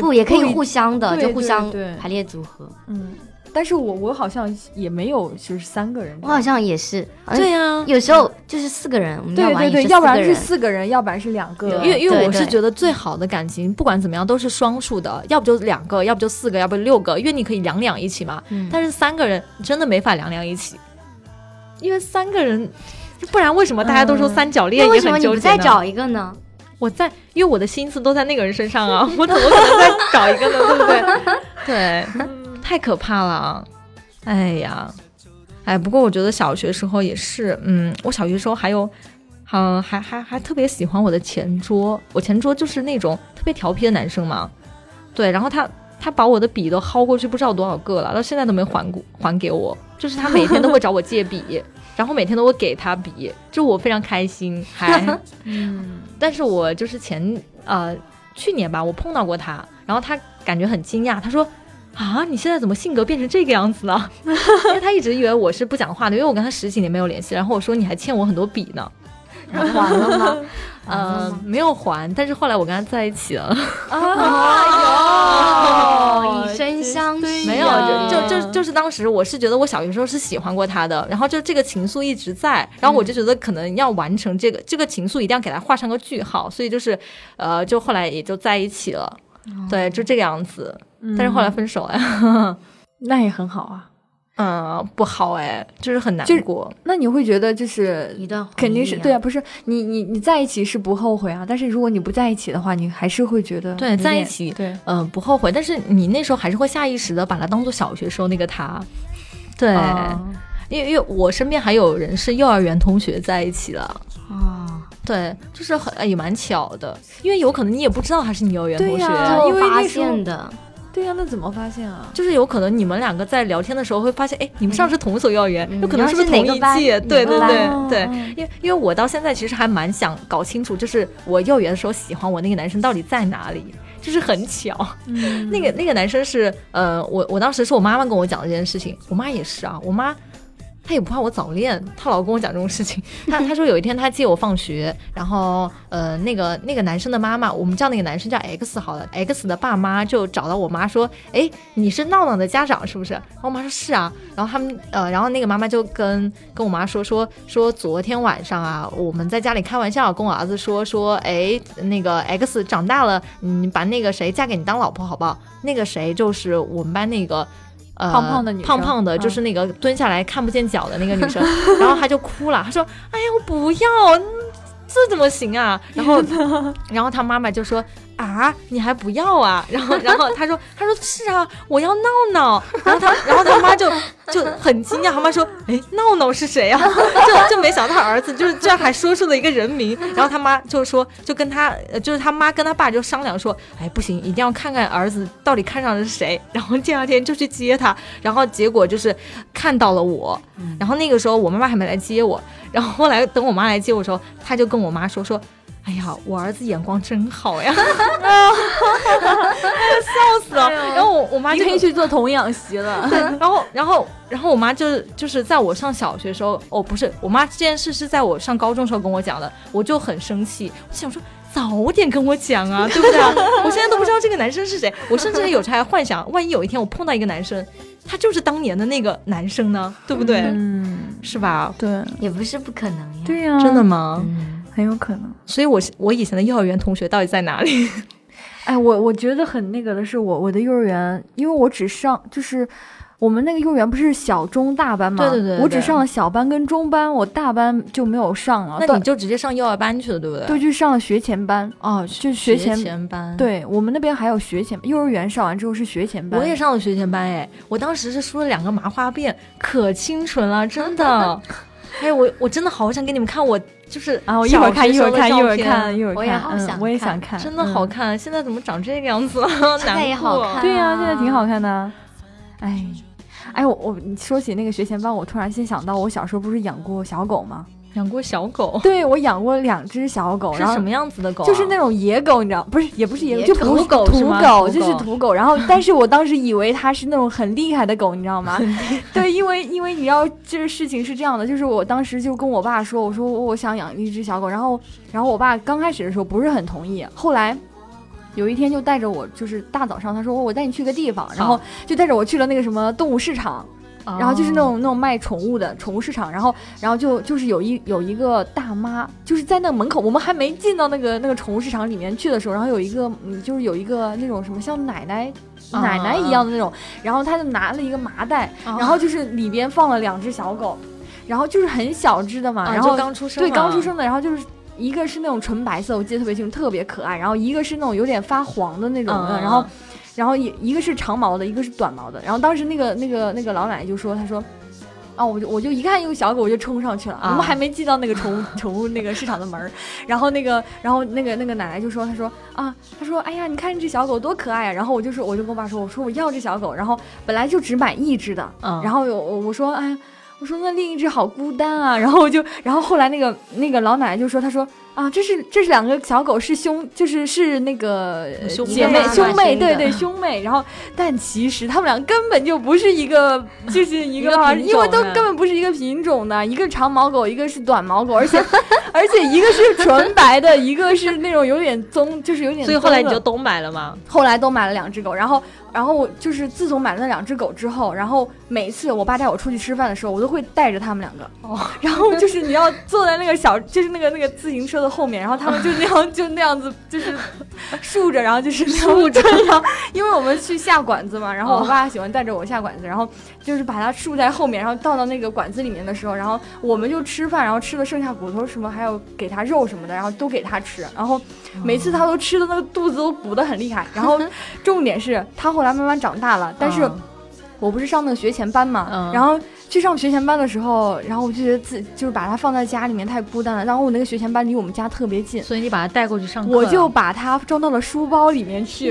不，也可以互相的，就互相排列组合。嗯。但是我我好像也没有，就是三个人。我好像也是，对呀，有时候就是四个人。对对对，要不然是四个人，要不然是两个。因为因为我是觉得最好的感情，不管怎么样都是双数的，要不就两个，要不就四个，要不六个，因为你可以两两一起嘛。但是三个人真的没法两两一起，因为三个人，不然为什么大家都说三角恋？为什么你不再找一个呢？我在，因为我的心思都在那个人身上啊，我怎么可能再找一个呢？对不对？对。太可怕了，哎呀，哎，不过我觉得小学时候也是，嗯，我小学时候还有，嗯，还还还特别喜欢我的前桌，我前桌就是那种特别调皮的男生嘛，对，然后他他把我的笔都薅过去不知道多少个了，到现在都没还过还给我，就是他每天都会找我借笔，然后每天都会给他笔，就我非常开心，还，嗯，但是我就是前呃去年吧，我碰到过他，然后他感觉很惊讶，他说。啊，你现在怎么性格变成这个样子了？因为他一直以为我是不讲话的，因为我跟他十几年没有联系。然后我说你还欠我很多笔呢，还了吗？呃，没有还，但是后来我跟他在一起了。啊哟，以身相许。没有，就就就是当时我是觉得我小学时候是喜欢过他的，然后就这个情愫一直在，然后我就觉得可能要完成这个这个情愫，一定要给他画上个句号，所以就是呃，就后来也就在一起了。对，就这个样子。但是后来分手了，那也很好啊。嗯，不好哎，就是很难过。那你会觉得就是一段肯定是对啊，不是你你你在一起是不后悔啊，但是如果你不在一起的话，你还是会觉得对在一起对嗯不后悔，但是你那时候还是会下意识的把他当做小学时候那个他。对，因为因为我身边还有人是幼儿园同学在一起了啊。对，就是很也蛮巧的，因为有可能你也不知道他是你幼儿园同学，因为发现的。对呀，那怎么发现啊？就是有可能你们两个在聊天的时候会发现，哎，你们上是同一所幼儿园，有可能是不是同一届？对对对对，因为因为我到现在其实还蛮想搞清楚，就是我幼儿园的时候喜欢我那个男生到底在哪里，就是很巧。那个那个男生是，呃，我我当时是我妈妈跟我讲的这件事情，我妈也是啊，我妈。她也不怕我早恋，她老跟我讲这种事情。她她说有一天她接我放学，然后呃那个那个男生的妈妈，我们叫那个男生叫 X 好了，X 的爸妈就找到我妈说，哎你是闹闹的家长是不是？然后我妈说是啊，然后他们呃然后那个妈妈就跟跟我妈说说说昨天晚上啊我们在家里开玩笑跟我儿子说说哎那个 X 长大了你把那个谁嫁给你当老婆好不好？那个谁就是我们班那个。胖胖的女，胖胖的，就是那个蹲下来看不见脚的那个女生，然后她就哭了，她说：“哎呀，我不要，这怎么行啊？然后 然后她妈妈就说。啊，你还不要啊？然后，然后他说，他说是啊，我要闹闹。然后他，然后他妈就就很惊讶，他妈说，哎，闹闹是谁呀？就就没想到他儿子就是居然还说出了一个人名。然后他妈就说，就跟他，就是他妈跟他爸就商量说，哎，不行，一定要看看儿子到底看上的是谁。然后第二天就去接他，然后结果就是看到了我。然后那个时候我妈妈还没来接我。然后后来等我妈来接我的时候，他就跟我妈说说。哎呀，我儿子眼光真好呀！笑死了。然后我我妈就可以去做童养媳了。然后然后然后我妈就是就是在我上小学时候，哦不是，我妈这件事是在我上高中时候跟我讲的，我就很生气，我想说早点跟我讲啊，对不对？我现在都不知道这个男生是谁，我甚至有时还幻想，万一有一天我碰到一个男生，他就是当年的那个男生呢，对不对？嗯，是吧？对，也不是不可能呀。对呀，真的吗？很有可能，所以，我我以前的幼儿园同学到底在哪里？哎，我我觉得很那个的是，我我的幼儿园，因为我只上就是我们那个幼儿园不是小中大班嘛，对对对，我只上了小班跟中班，我大班就没有上了。那你就直接上幼儿班去了，对不对？对，就上了学前班哦，就学前班。对我们那边还有学前幼儿园上完之后是学前班，我也上了学前班哎，我当时是梳了两个麻花辫，可清纯了，真的。哎，我我真的好想给你们看我。就是啊，我一会儿看，一会儿看，一会儿看，一会儿看，我也好想，我也想看，真的好看。现在怎么长这个样子？现在也好看，对呀，现在挺好看的。哎，哎，我我你说起那个学前班，我突然先想到，我小时候不是养过小狗吗？养过小狗，对我养过两只小狗，是什么样子的狗？就是那种野狗，你知道？不是，也不是野狗，就土狗，土狗，就是土狗。然后，但是我当时以为它是那种很厉害的狗，你知道吗？对，因为因为你要这个事情是这样的，就是我当时就跟我爸说，我说我想养一只小狗，然后然后我爸刚开始的时候不是很同意，后来有一天就带着我，就是大早上他说我带你去个地方，然后就带着我去了那个什么动物市场。然后就是那种那种卖宠物的宠物市场，然后然后就就是有一有一个大妈，就是在那门口，我们还没进到那个那个宠物市场里面去的时候，然后有一个嗯，就是有一个那种什么像奶奶奶奶一样的那种，然后他就拿了一个麻袋，然后就是里边放了两只小狗，然后就是很小只的嘛，然后刚出生对刚出生的，然后就是一个是那种纯白色，我记得特别清楚，特别可爱，然后一个是那种有点发黄的那种的，然后。然后一一个是长毛的，一个是短毛的。然后当时那个那个那个老奶奶就说：“她说，哦，我就我就一看一个小狗，我就冲上去了。我们还没进到那个宠物宠物那个市场的门儿。然后那个然后那个那个奶奶就说：她说啊，她说，哎呀，你看这小狗多可爱啊。然后我就说，我就跟我爸说，我说我要这小狗。然后本来就只买一只的，然后我我说，哎，我说那另一只好孤单啊。然后我就然后后来那个那个老奶奶就说，她说。啊，这是这是两个小狗，是兄，就是是那个姐妹兄妹，对对兄妹。然后，但其实他们俩根本就不是一个，就是 一个，因为都根本不是一个品种的，一个长毛狗，一个是短毛狗，而且 而且一个是纯白的，一个是那种有点棕，就是有点。所以后来你就都买了吗？后来都买了两只狗，然后。然后我就是自从买了那两只狗之后，然后每次我爸带我出去吃饭的时候，我都会带着他们两个。哦，然后就是你要坐在那个小，就是那个那个自行车的后面，然后他们就那样就那样子就是竖着，然后就是竖着，然后因为我们去下馆子嘛，然后我爸喜欢带着我下馆子，然后就是把它竖在后面，然后倒到那个馆子里面的时候，然后我们就吃饭，然后吃了剩下骨头什么，还有给它肉什么的，然后都给它吃，然后每次它都吃的那个肚子都鼓得很厉害，然后重点是它会。后来慢慢长大了，但是我不是上那个学前班嘛，然后去上学前班的时候，然后我就觉得自就是把它放在家里面太孤单了。然后我那个学前班离我们家特别近，所以你把它带过去上课，我就把它装到了书包里面去，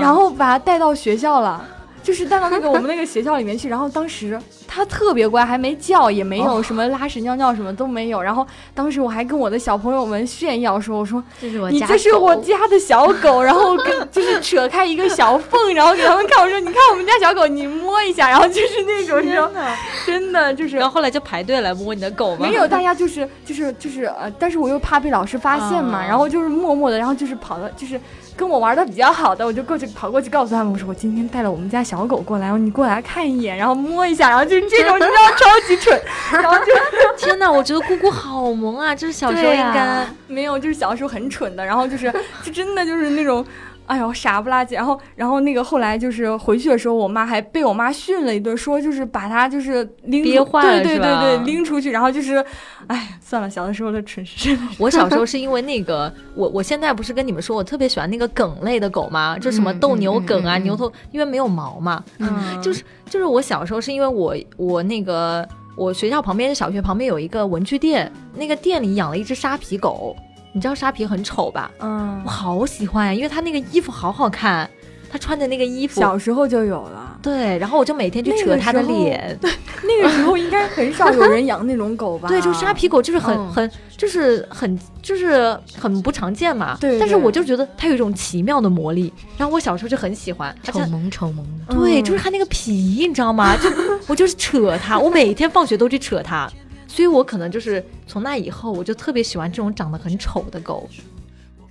然后把它带到学校了。就是带到那个我们那个学校里面去，然后当时它特别乖，还没叫，也没有什么拉屎尿尿什么都没有。然后当时我还跟我的小朋友们炫耀说：“我说你这是我家的小狗。” 然后跟就是扯开一个小缝，然后给他们看，我说：“你看我们家小狗，你摸一下。”然后就是那种真的真的就是。然后后来就排队来摸你的狗吗？没有，大家就是就是就是呃，但是我又怕被老师发现嘛，然后就是默默的，然后就是跑到就是。跟我玩的比较好的，我就过去跑过去告诉他们，我说我今天带了我们家小狗过来，你过来看一眼，然后摸一下，然后就是这种你知道超级蠢，然后就天哪，我觉得姑姑好萌啊，就是小时候应该 没有，就是小时候很蠢的，然后就是就真的就是那种。哎呦傻不拉几，然后然后那个后来就是回去的时候，我妈还被我妈训了一顿，说就是把她就是拎憋坏了对对对对拎出去，然后就是，哎算了，小的时候的蠢事。我小时候 是因为那个，我我现在不是跟你们说我特别喜欢那个梗类的狗吗？就什么斗牛梗啊、牛头，因为没有毛嘛。嗯 就是就是我小时候是因为我我那个我学校旁边小学旁边有一个文具店，那个店里养了一只沙皮狗，你知道沙皮很丑吧？嗯我，好喜欢呀，因为它那个衣服好好看，它穿的那个衣服。小时候就有了。对，然后我就每天去扯它的脸，那个时候应该很少有人养那种狗吧？对，就沙皮狗就是很、嗯很就是很就是很不常见嘛。对但是对对我就觉得它有一种奇妙的魔力，然后我小时候就很喜欢，丑萌丑萌的，对，嗯就是它那个皮，你知道吗？就 我就是扯它，我每天放学都去扯它，所以我可能就是从那以后，我就特别喜欢这种长得很丑的狗。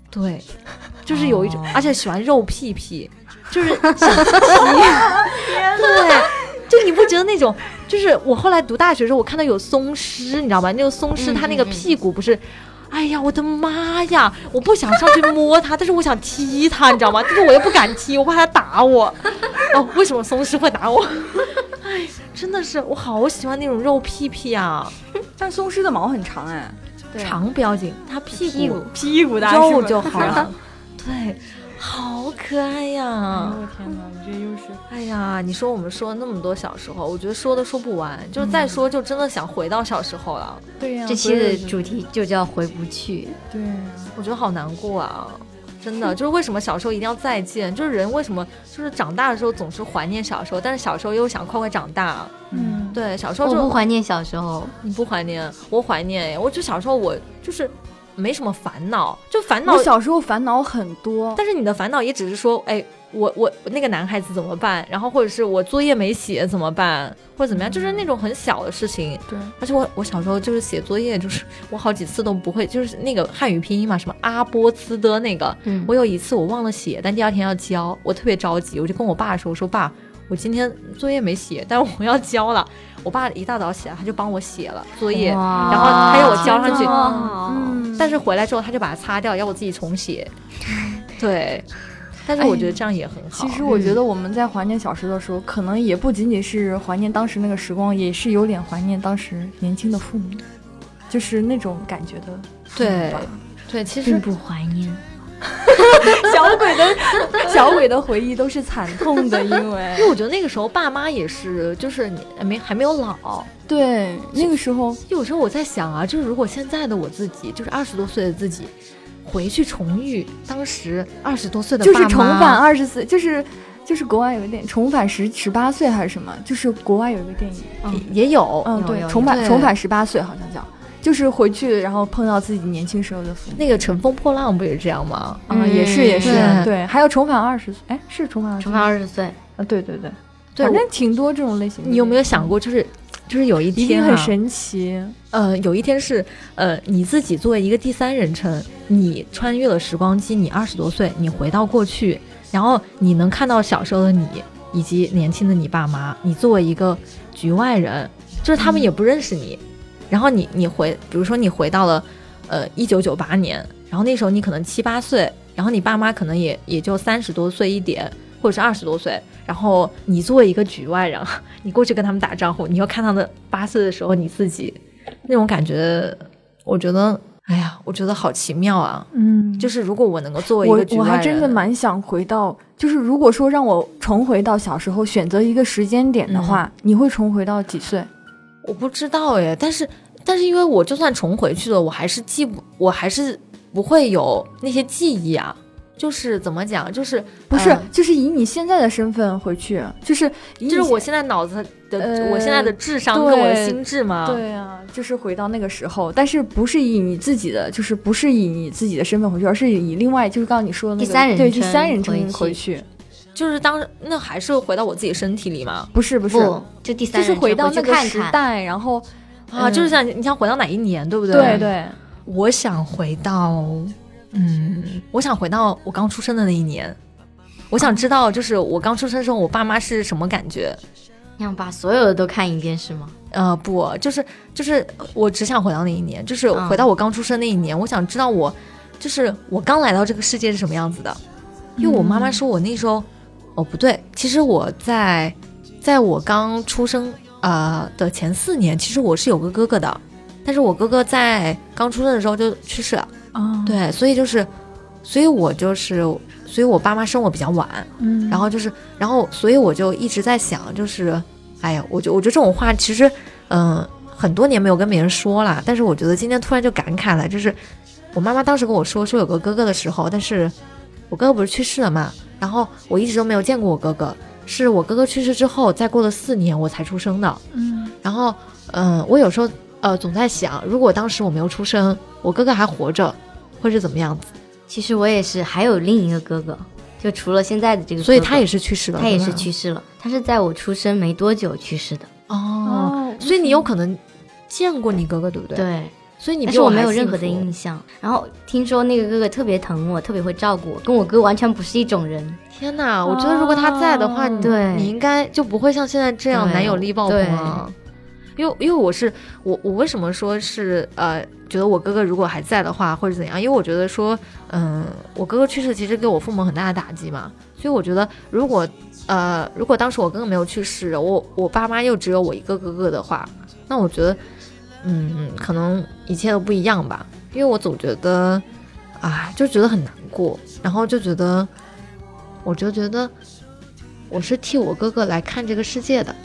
对，就是有一种，哦而且喜欢肉屁屁，就是想 对。就你不觉得那种，就是我后来读大学的时候，我看到有松狮，你知道吧？那个松狮嗯它那个屁股不是，哎呀，我的妈呀！我不想上去摸它，但是我想踢它，你知道吗？但是我又不敢踢，我怕它打我。哦，为什么松狮会打我？哎，真的是，我好喜欢那种肉屁屁啊！但松狮的毛很长哎，长不要紧，它屁股屁股屁股大肉就好了。对，好可爱呀！哎呦我天哪，你这又是哎呀，你说我们说了那么多小时候，我觉得说都说不完，就是再说就真的想回到小时候了。对呀这期的主题就叫回不去。对，我觉得好难过啊，真的，就是为什么小时候一定要再见？就是人为什么就是长大的时候总是怀念小时候，但是小时候又想快快长大。嗯，对，小时候我就不怀念小时候，你不怀念，我怀念。我就小时候我就是没什么烦恼，就烦恼我，小时候烦恼很多，但是你的烦恼也只是说，哎，我我那个男孩子怎么办？然后或者是我作业没写怎么办？或者怎么样？就是那种很小的事情。对，而且我我小时候就是写作业，就是我好几次都不会，就是那个汉语拼音嘛，什么阿波兹的那个，嗯我有一次我忘了写，但第二天要交，我特别着急，我就跟我爸说，我说爸，我今天作业没写，但我要交了。我爸一大早起来，他就帮我写了作业，然后他要我交上去嗯，但是回来之后他就把它擦掉，要我自己重写。对，但是我觉得这样也很好。其实我觉得我们在怀念小时的时候，可能也不仅仅是怀念当时那个时光，也是有点怀念当时年轻的父母，就是那种感觉的。对对，其实并不怀念。小鬼的 小鬼的回忆都是惨痛的，因为。因为我觉得那个时候爸妈也是，就是你没还没有老。对那个时候，有时候我在想啊，就是如果现在的我自己，就是二十多岁的自己，回去重遇当时二十多岁的就是重返二十岁，就是就是国外有个电影重返十十八岁还是什么，就是国外有一个电影，嗯也有，嗯，对，重返重返十八岁好像叫，就是回去然后碰到自己年轻时候的父母。那个《乘风破浪》不也是这样吗？啊、也是也是，对对，还有重返二十岁，哎，是重返二十，重返二十岁，啊，对对对，对反正挺多这种类型的。你有没有想过，就是就是有一一定天、啊、很神奇？呃，有一天是呃，你自己作为一个第三人称，你穿越了时光机，你二十多岁，你回到过去，然后你能看到小时候的你，以及年轻的你爸妈，你作为一个局外人，就是他们也不认识你，然后你你回，比如说你回到了呃一九九八年，然后那时候你可能七八岁，然后你爸妈可能也也就三十多岁一点，或者是二十多岁，然后你作为一个局外人，你过去跟他们打招呼，你又看到那八岁的时候你自己。那种感觉，我觉得，哎呀，我觉得好奇妙啊！嗯，就是如果我能够作为一我个局外人，我还真的蛮想回到，就是如果说让我重回到小时候，选择一个时间点的话，你会重回到几岁？我不知道哎，但是但是因为我就算重回去了，我还是记不，我还是不会有那些记忆啊。就是怎么讲，就是不是，呃就是以你现在的身份回去，就是以就是我现在脑子的，呃我现在的智商跟我的心智嘛。对啊，就是回到那个时候，但是不是以你自己的，就是不是以你自己的身份回去，而是以另外就是刚刚你说的那个第三人对第三人称回去回去，就是当那还是回到我自己身体里吗。不是不是，不，就第三就是回到那个看看。时代，然后啊，嗯就是想你想回到哪一年，对不对？对对，我想回到，嗯，我想回到我刚出生的那一年。我想知道，就是我刚出生的时候，我爸妈是什么感觉？你想把所有的都看一遍是吗？呃，不，就是就是，我只想回到那一年，就是嗯回到我刚出生那一年。我想知道我，就是我刚来到这个世界是什么样子的。因为我妈妈说我那时候，哦不对，其实我在在我刚出生呃的前四年，其实我是有个哥哥的，但是我哥哥在刚出生的时候就去世了。哦，对，所以就是，所以我就是，所以我爸妈生我比较晚，嗯，然后就是，然后所以我就一直在想，就是，哎呀，我就我觉得这种话其实，嗯、很多年没有跟别人说了，但是我觉得今天突然就感慨了，就是我妈妈当时跟我说说有个哥哥的时候，但是我哥哥不是去世了嘛，然后我一直都没有见过我哥哥，是我哥哥去世之后，再过了四年我才出生的，嗯然后，嗯、我有时候呃总在想，如果当时我没有出生，我哥哥还活着，会是怎么样子？其实我也是，还有另一个哥哥，就除了现在的这个哥哥，所以他也是去世了，他也是去世了，他是在我出生没多久去世的。哦，哦，所以你有可能见过你哥哥，对不对？。对，所以你比但是我没有任何的印象。然后听说那个哥哥特别疼我，特别会照顾我，跟我哥完全不是一种人。天哪！我觉得如果他在的话，你对你应该就不会像现在这样男友力爆棚了。因为因为我是我我为什么说是呃觉得我哥哥如果还在的话或者怎样？因为我觉得说嗯、我哥哥去世其实给我父母很大的打击嘛，所以我觉得如果呃如果当时我哥哥没有去世，我我爸妈又只有我一个哥哥的话，那我觉得嗯可能一切都不一样吧，因为我总觉得啊就觉得很难过，然后就觉得我就觉得我是替我哥哥来看这个世界的，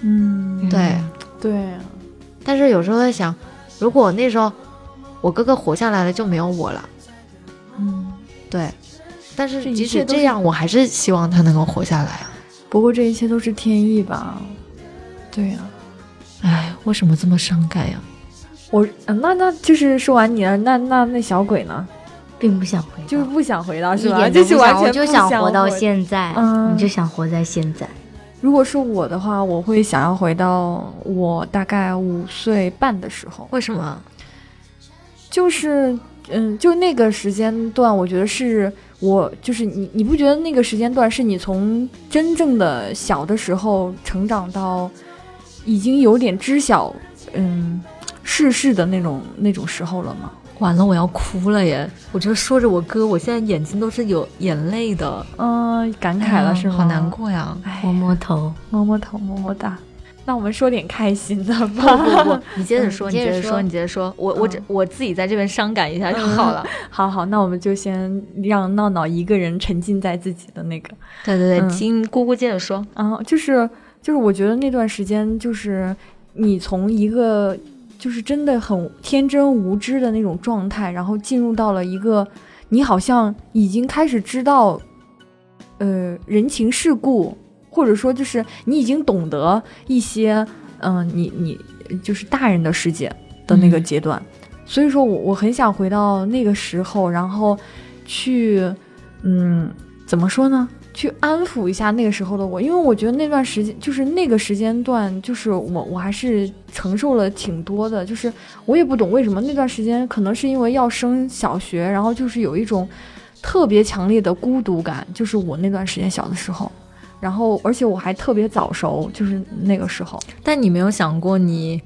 嗯，对。对，但是有时候在想，如果那时候我哥哥活下来了，就没有我了。嗯，对，但是即使这样，我还是希望他能够活下来啊。不过这一切都是天意吧？对呀、哎，为什么这么伤感呀？我呃那那就是说完你了，那那那小鬼呢？并不想回到，就是不想回到是吧？就是都不想，我就完全不想活到现在，嗯你就想活在现在。如果是我的话，我会想要回到我大概五岁半的时候，为什么？就是嗯，就那个时间段，我觉得是我就是你，你不觉得那个时间段是你从真正的小的时候成长到已经有点知晓嗯世事的那种那种时候了吗？完了，我要哭了耶！我就说着我哥，我现在眼睛都是有眼泪的，嗯、感慨了是吗？好难。过呀！哎摸，摸头，摸摸头，摸摸大。那我们说点开心的吧。不不，你接着说，你嗯接着说接着说，你接着说。我我只我自己在这边伤感一下就好了。好好，那我们就先让闹闹一个人沉浸在自己的那个，对对对，嗯听姑姑接着说。啊，就是就是，我觉得那段时间就是你从一个就是真的很天真无知的那种状态，然后进入到了一个你好像已经开始知道，呃，人情世故，或者说就是你已经懂得一些，嗯、你你就是大人的世界的那个嗯阶段，所以说我我很想回到那个时候，然后去，嗯，怎么说呢？去安抚一下那个时候的我，因为我觉得那段时间就是那个时间段，就是我我还是承受了挺多的，就是我也不懂为什么那段时间，可能是因为要升小学，然后就是有一种特别强烈的孤独感，就是我那段时间小的时候，然后而且我还特别早熟，就是那个时候，但你没有想过你，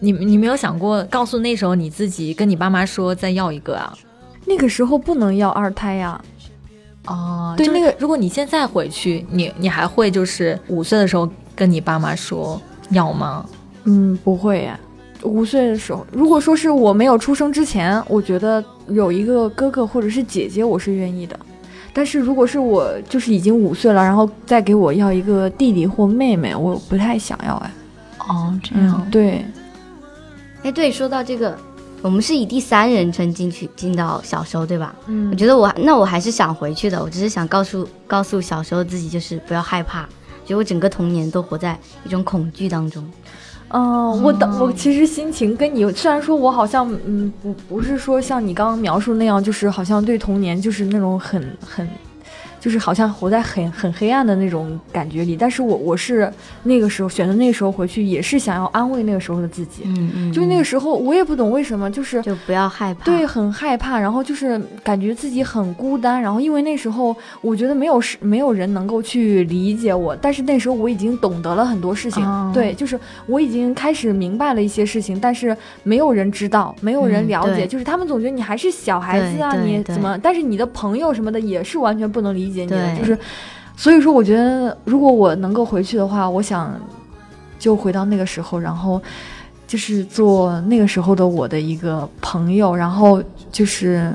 你你没有想过告诉那时候你自己，跟你爸妈说再要一个啊？那个时候不能要二胎呀，哦，就是对那个如果你现在回去，你你还会就是五岁的时候跟你爸妈说要吗？嗯，不会呀。五岁的时候，如果说是我没有出生之前，我觉得有一个哥哥或者是姐姐，我是愿意的。但是如果是我就是已经五岁了，然后再给我要一个弟弟或妹妹，我不太想要哎。哦，这嗯，对，哎，对，说到这个，我们是以第三人称进去进到小时候，对吧？嗯我觉得我那我还是想回去的，我只是想告诉告诉小时候自己，就是不要害怕。觉得我整个童年都活在一种恐惧当中。嗯，我的我其实心情跟你，虽然说我好像嗯不不是说像你刚刚描述那样，就是好像对童年就是那种很很就是好像活在很很黑暗的那种感觉里。但是我我是那个时候选择那个时候回去，也是想要安慰那个时候的自己。嗯嗯，就是那个时候，我也不懂为什么，就是就不要害怕，对，很害怕，然后就是感觉自己很孤单，然后因为那时候我觉得没有是没有人能够去理解我，但是那时候我已经懂得了很多事情，哦对，就是我已经开始明白了一些事情，但是没有人知道，没有人嗯了解，对就是他们总觉得你还是小孩子啊，你怎么？但是你的朋友什么的也是完全不能理解你的，对就是，所以说我觉得如果我能够回去的话，我想就回到那个时候，然后就是做那个时候的我的一个朋友，然后就是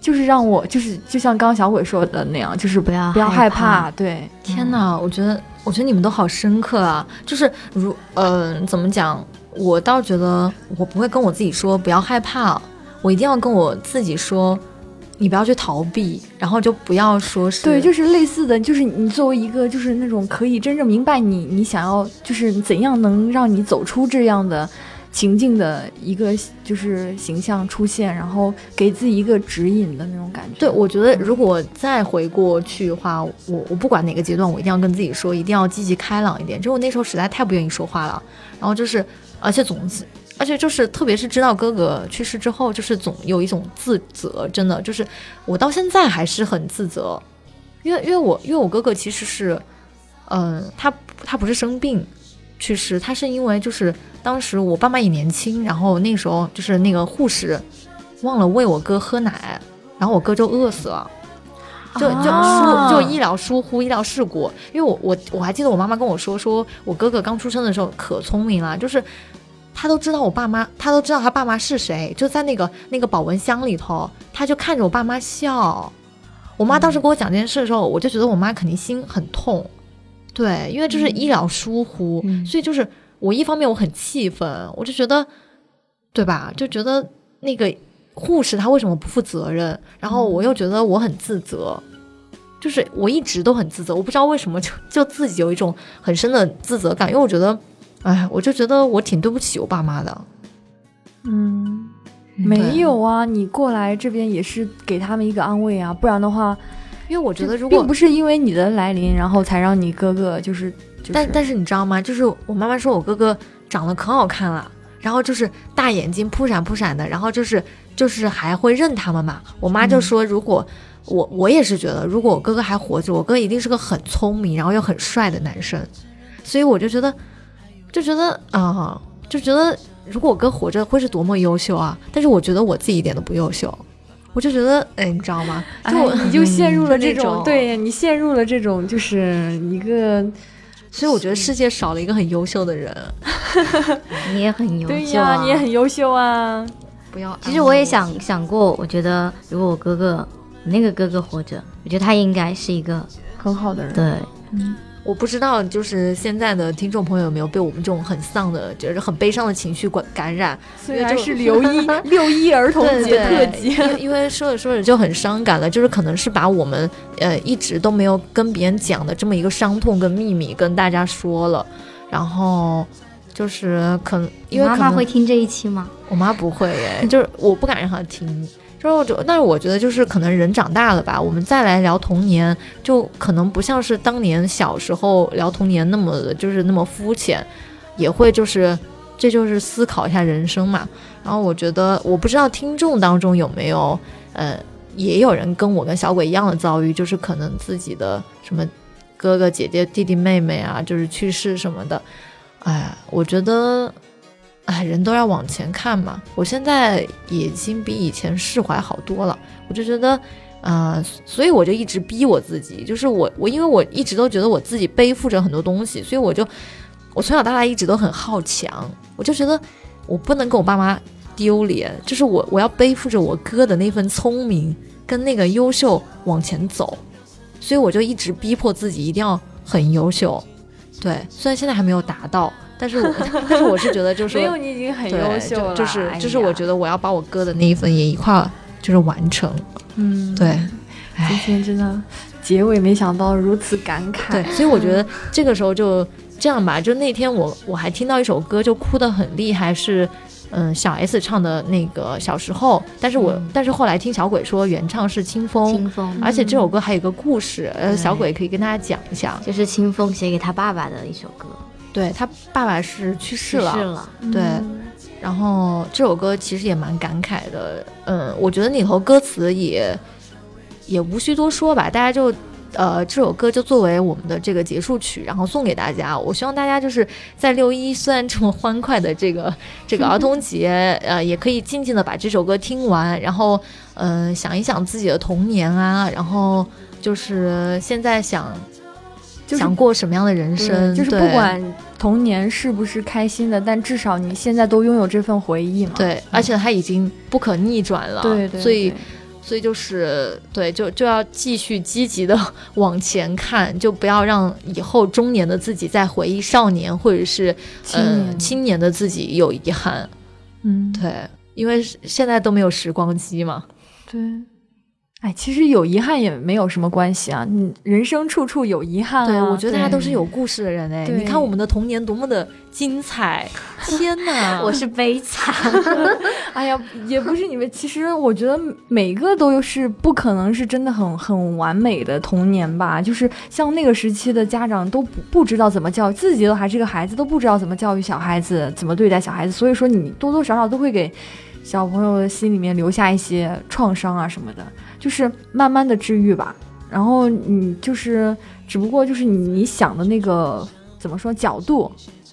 就是让我就是就像刚刚小鬼说的那样，就是不要不要害害怕，对，天哪，我觉得，我觉得你们都好深刻啊！就是如，嗯、怎么讲？我倒觉得我不会跟我自己说不要害怕，我一定要跟我自己说，你不要去逃避，然后就不要说是对，就是类似的，就是你作为一个就是那种可以真正明白你你想要就是怎样能让你走出这样的情境的一个就是形象出现，然后给自己一个指引的那种感觉。对，我觉得如果再回过去的话，我我不管哪个阶段，我一定要跟自己说，一定要积极开朗一点。就我那时候实在太不愿意说话了，然后就是，而且总是，而且就是，特别是知道哥哥去世之后，就是总有一种自责，真的就是我到现在还是很自责，因为因为我因为我哥哥其实是，嗯、他他不是生病去世，他是因为就是当时我爸妈也年轻，然后那时候就是那个护士忘了喂我哥喝奶，然后我哥就饿死了。就就疏啊就医疗疏忽、医疗事故，因为我我我还记得我妈妈跟我说，说我哥哥刚出生的时候可聪明了，就是他都知道我爸妈，他都知道他爸妈是谁，就在那个那个保温箱里头，他就看着我爸妈笑。我妈当时跟我讲这件事的时候，我就觉得我妈肯定心很痛，对，因为这是医疗疏忽，嗯所以就是我一方面我很气愤，我就觉得，对吧？就觉得那个护士他为什么不负责任？然后我又觉得我很自责，就是我一直都很自责，我不知道为什么就就自己有一种很深的自责感，因为我觉得，哎，我就觉得我挺对不起我爸妈的。嗯，没有啊，你过来这边也是给他们一个安慰啊，不然的话，因为我觉得如果并不是因为你的来临，然后才让你哥哥就是就是，但但是你知道吗？就是我妈妈说我哥哥长得可好看了，然后就是大眼睛扑闪扑闪的，然后就是就是还会认他们嘛。我妈就说，如果、我我也是觉得，如果我哥哥还活着，我哥一定是个很聪明，然后又很帅的男生。所以我就觉得，就觉得啊、就觉得如果我哥活着会是多么优秀啊！但是我觉得我自己一点都不优秀，我就觉得，哎，你知道吗？就哎、你就陷入了这种，对你陷入了这种就是一个所以我觉得世界少了一个很优秀的人。你也很优秀、啊，对呀，你也很优秀啊。不要，其实我也想想过，我觉得如果我哥哥我那个哥哥活着，我觉得他应该是一个很好的人，对，我不知道，就是现在的听众朋友有没有被我们这种很丧的，就是很悲伤的情绪感感染？虽然是六一 六一儿童节特，辑，因为因为说着说着就很伤感了，就是可能是把我们呃一直都没有跟别人讲的这么一个伤痛跟秘密跟大家说了，然后就是可能因为可能会听这一期吗？我妈不会耶，就是我不敢让她听。就是我就，但是我觉得就是可能人长大了吧，我们再来聊童年，就可能不像是当年小时候聊童年那么的，就是那么肤浅，也会就是这就是思考一下人生嘛。然后我觉得，我不知道听众当中有没有，呃，也有人跟我跟小鬼一样的遭遇，就是可能自己的什么哥哥姐姐、弟弟妹妹啊，就是去世什么的。哎，我觉得哎，人都要往前看嘛。我现在已经比以前释怀好多了，我就觉得，呃，所以我就一直逼我自己，就是我我因为我一直都觉得我自己背负着很多东西，所以我就我从小到大一直都很好强，我就觉得我不能跟我爸妈丢脸，就是我我要背负着我哥的那份聪明跟那个优秀往前走，所以我就一直逼迫自己一定要很优秀。对，虽然现在还没有达到，但是我 但是我是觉得就是没有你已经很优秀了，就就是哎就是我觉得我要把我哥的那一份也一块儿就是完成。嗯，对，今哎，天真的结尾没想到如此感慨，对，所以我觉得这个时候就这样吧。就那天我我还听到一首歌，就哭得很厉害，是嗯小 S 唱的那个小时候，但是我、嗯但是后来听小鬼说原唱是清风，清风，而且这首歌还有一个故事，呃，对小鬼可以跟大家讲一下。就是清风写给他爸爸的一首歌，对他爸爸是去世了，去世了，对，然后这首歌其实也蛮感慨的，嗯，我觉得里头歌词也也无需多说吧，大家就。呃，这首歌就作为我们的这个结束曲，然后送给大家。我希望大家就是在六一虽然这么欢快的这个 这个儿童节，呃，也可以静静的把这首歌听完，然后嗯、呃想一想自己的童年啊，然后就是现在想、就是想过什么样的人生，就是不管童年是不是开心的，但至少你现在都拥有这份回忆嘛。对，而且它已经不可逆转了，对对，所以所以就是对，就就要继续积极的 往前看，就不要让以后中年的自己再回忆少年或者是呃青年青年的自己有遗憾。嗯，对，因为现在都没有时光机嘛。对。哎，其实有遗憾也没有什么关系啊，你人生处处有遗憾、啊。对，我觉得大家都是有故事的人哎。对你看我们的童年多么的精彩，天哪！我是悲惨，哎呀，也不是你们，其实我觉得每个都是不可能是真的很很完美的童年吧。就是像那个时期的家长都不不知道怎么教育自己，都还是个孩子，都不知道怎么教育小孩子，怎么对待小孩子，所以说你多多少少都会给小朋友的心里面留下一些创伤啊什么的，就是慢慢的治愈吧。然后你就是，只不过就是你你想的那个怎么说角度，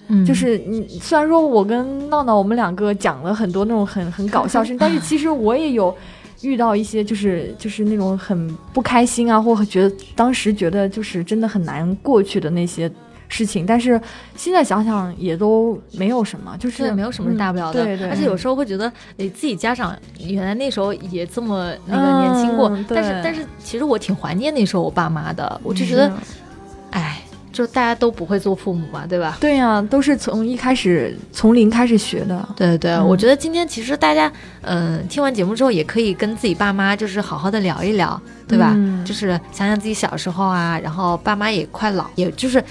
嗯就是你虽然说我跟闹闹我们两个讲了很多那种很很搞笑事情，但是其实我也有遇到一些就是就是那种很不开心啊，或者觉得当时觉得就是真的很难过去的那些事情，但是现在想想也都没有什么，就是是没有什么大不了的，嗯对对，而且有时候会觉得，诶，自己家长原来那时候也这么那个年轻过，嗯但是但是其实我挺怀念那时候我爸妈的，我就觉得是，哎，就大家都不会做父母嘛，对吧？对呀、都是从一开始从零开始学的，对对对，嗯我觉得今天其实大家，嗯、听完节目之后也可以跟自己爸妈就是好好的聊一聊，对吧？嗯就是想想自己小时候啊，然后爸妈也快老，也就是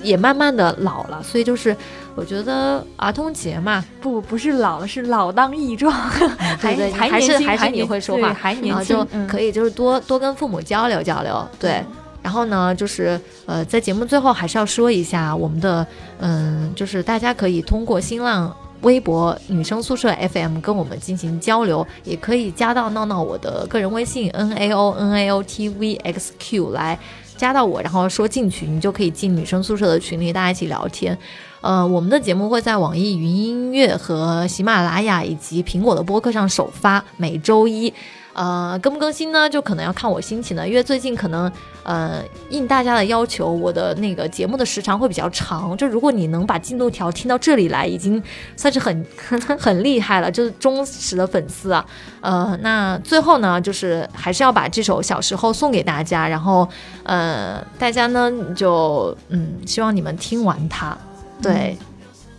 也慢慢的老了，所以就是我觉得儿童节嘛，不不是老了，是老当益壮，还 还还是还是你会说话，还年轻然后就，嗯可以就是多多跟父母交流交流，对。然后呢，就是呃，在节目最后还是要说一下我们的，嗯，就是大家可以通过新浪微博“女生宿舍 FM” 跟我们进行交流，也可以加到闹闹我的个人微信 n a o n a o t v x q 来加到我，然后说进群，你就可以进女生宿舍的群里，大家一起聊天。呃，我们的节目会在网易云音乐和喜马拉雅以及苹果的播客上首发，每周一。呃，更不更新呢？就可能要看我心情了，因为最近可能呃应大家的要求，我的那个节目的时长会比较长。就如果你能把进度条听到这里来，已经算是很 很厉害了，就是忠实的粉丝啊。呃，那最后呢，就是还是要把这首《小时候》送给大家，然后呃，大家呢就嗯，希望你们听完它。对，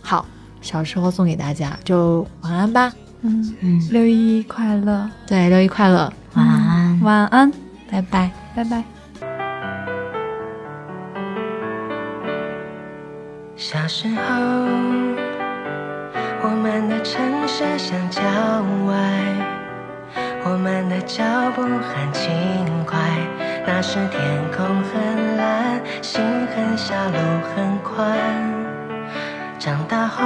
好，小时候送给大家，就晚安吧。嗯，嗯，六一快乐，对，六一快乐，晚安。晚安，拜拜。拜拜。小时候，我们的城市像郊外，我们的脚步很轻快。那时天空很蓝，心很小，路很宽。长大后，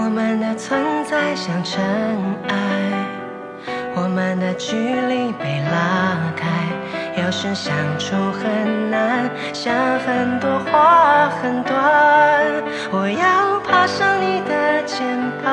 我们的存在像尘埃，我们的距离被拉开。有时相处很难，想很多话很短。我要爬上你的肩膀，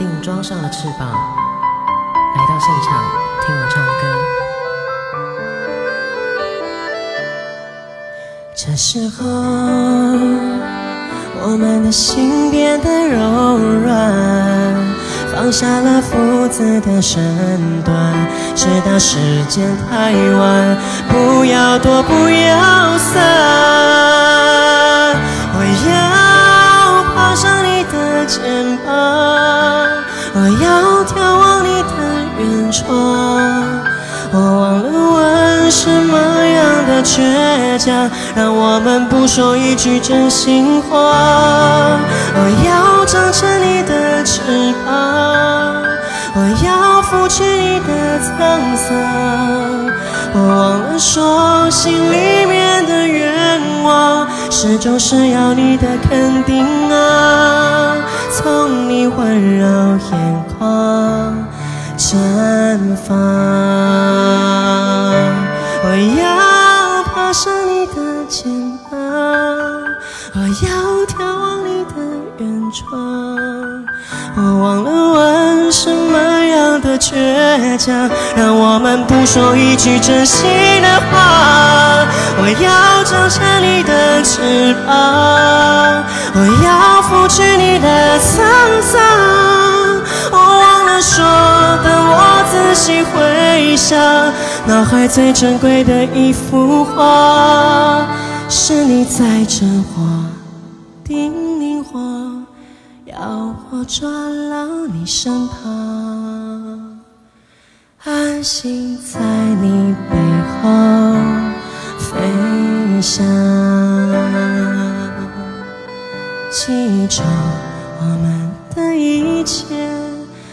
定装上了翅膀，来到现场听我唱歌。这时候，我们的心变得柔软，放下了父子的身段，直到时间太晚，不要躲，不要散。要眺望你的远窗。我忘了问什么样的倔强，让我们不说一句真心话。我要长成你的翅膀，我要拂去你的沧桑。我忘了说心里面的愿望，始终是要你的肯定啊，从你温柔眼眶。绽放，我要爬上你的肩膀，我要眺望你的远窗。我忘了问什么的倔强，让我们不说一句真心的话。我要长成你的翅膀，我要拂去你的沧桑。我忘了说，当我仔细回想，脑海最珍贵的一幅画，是你在枕我，叮咛我，要我抓牢你身旁，安心在你背后飞翔，记住我们的一切。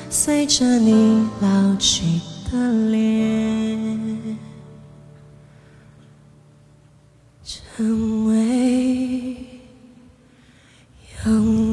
随着你老去的脸，成为永。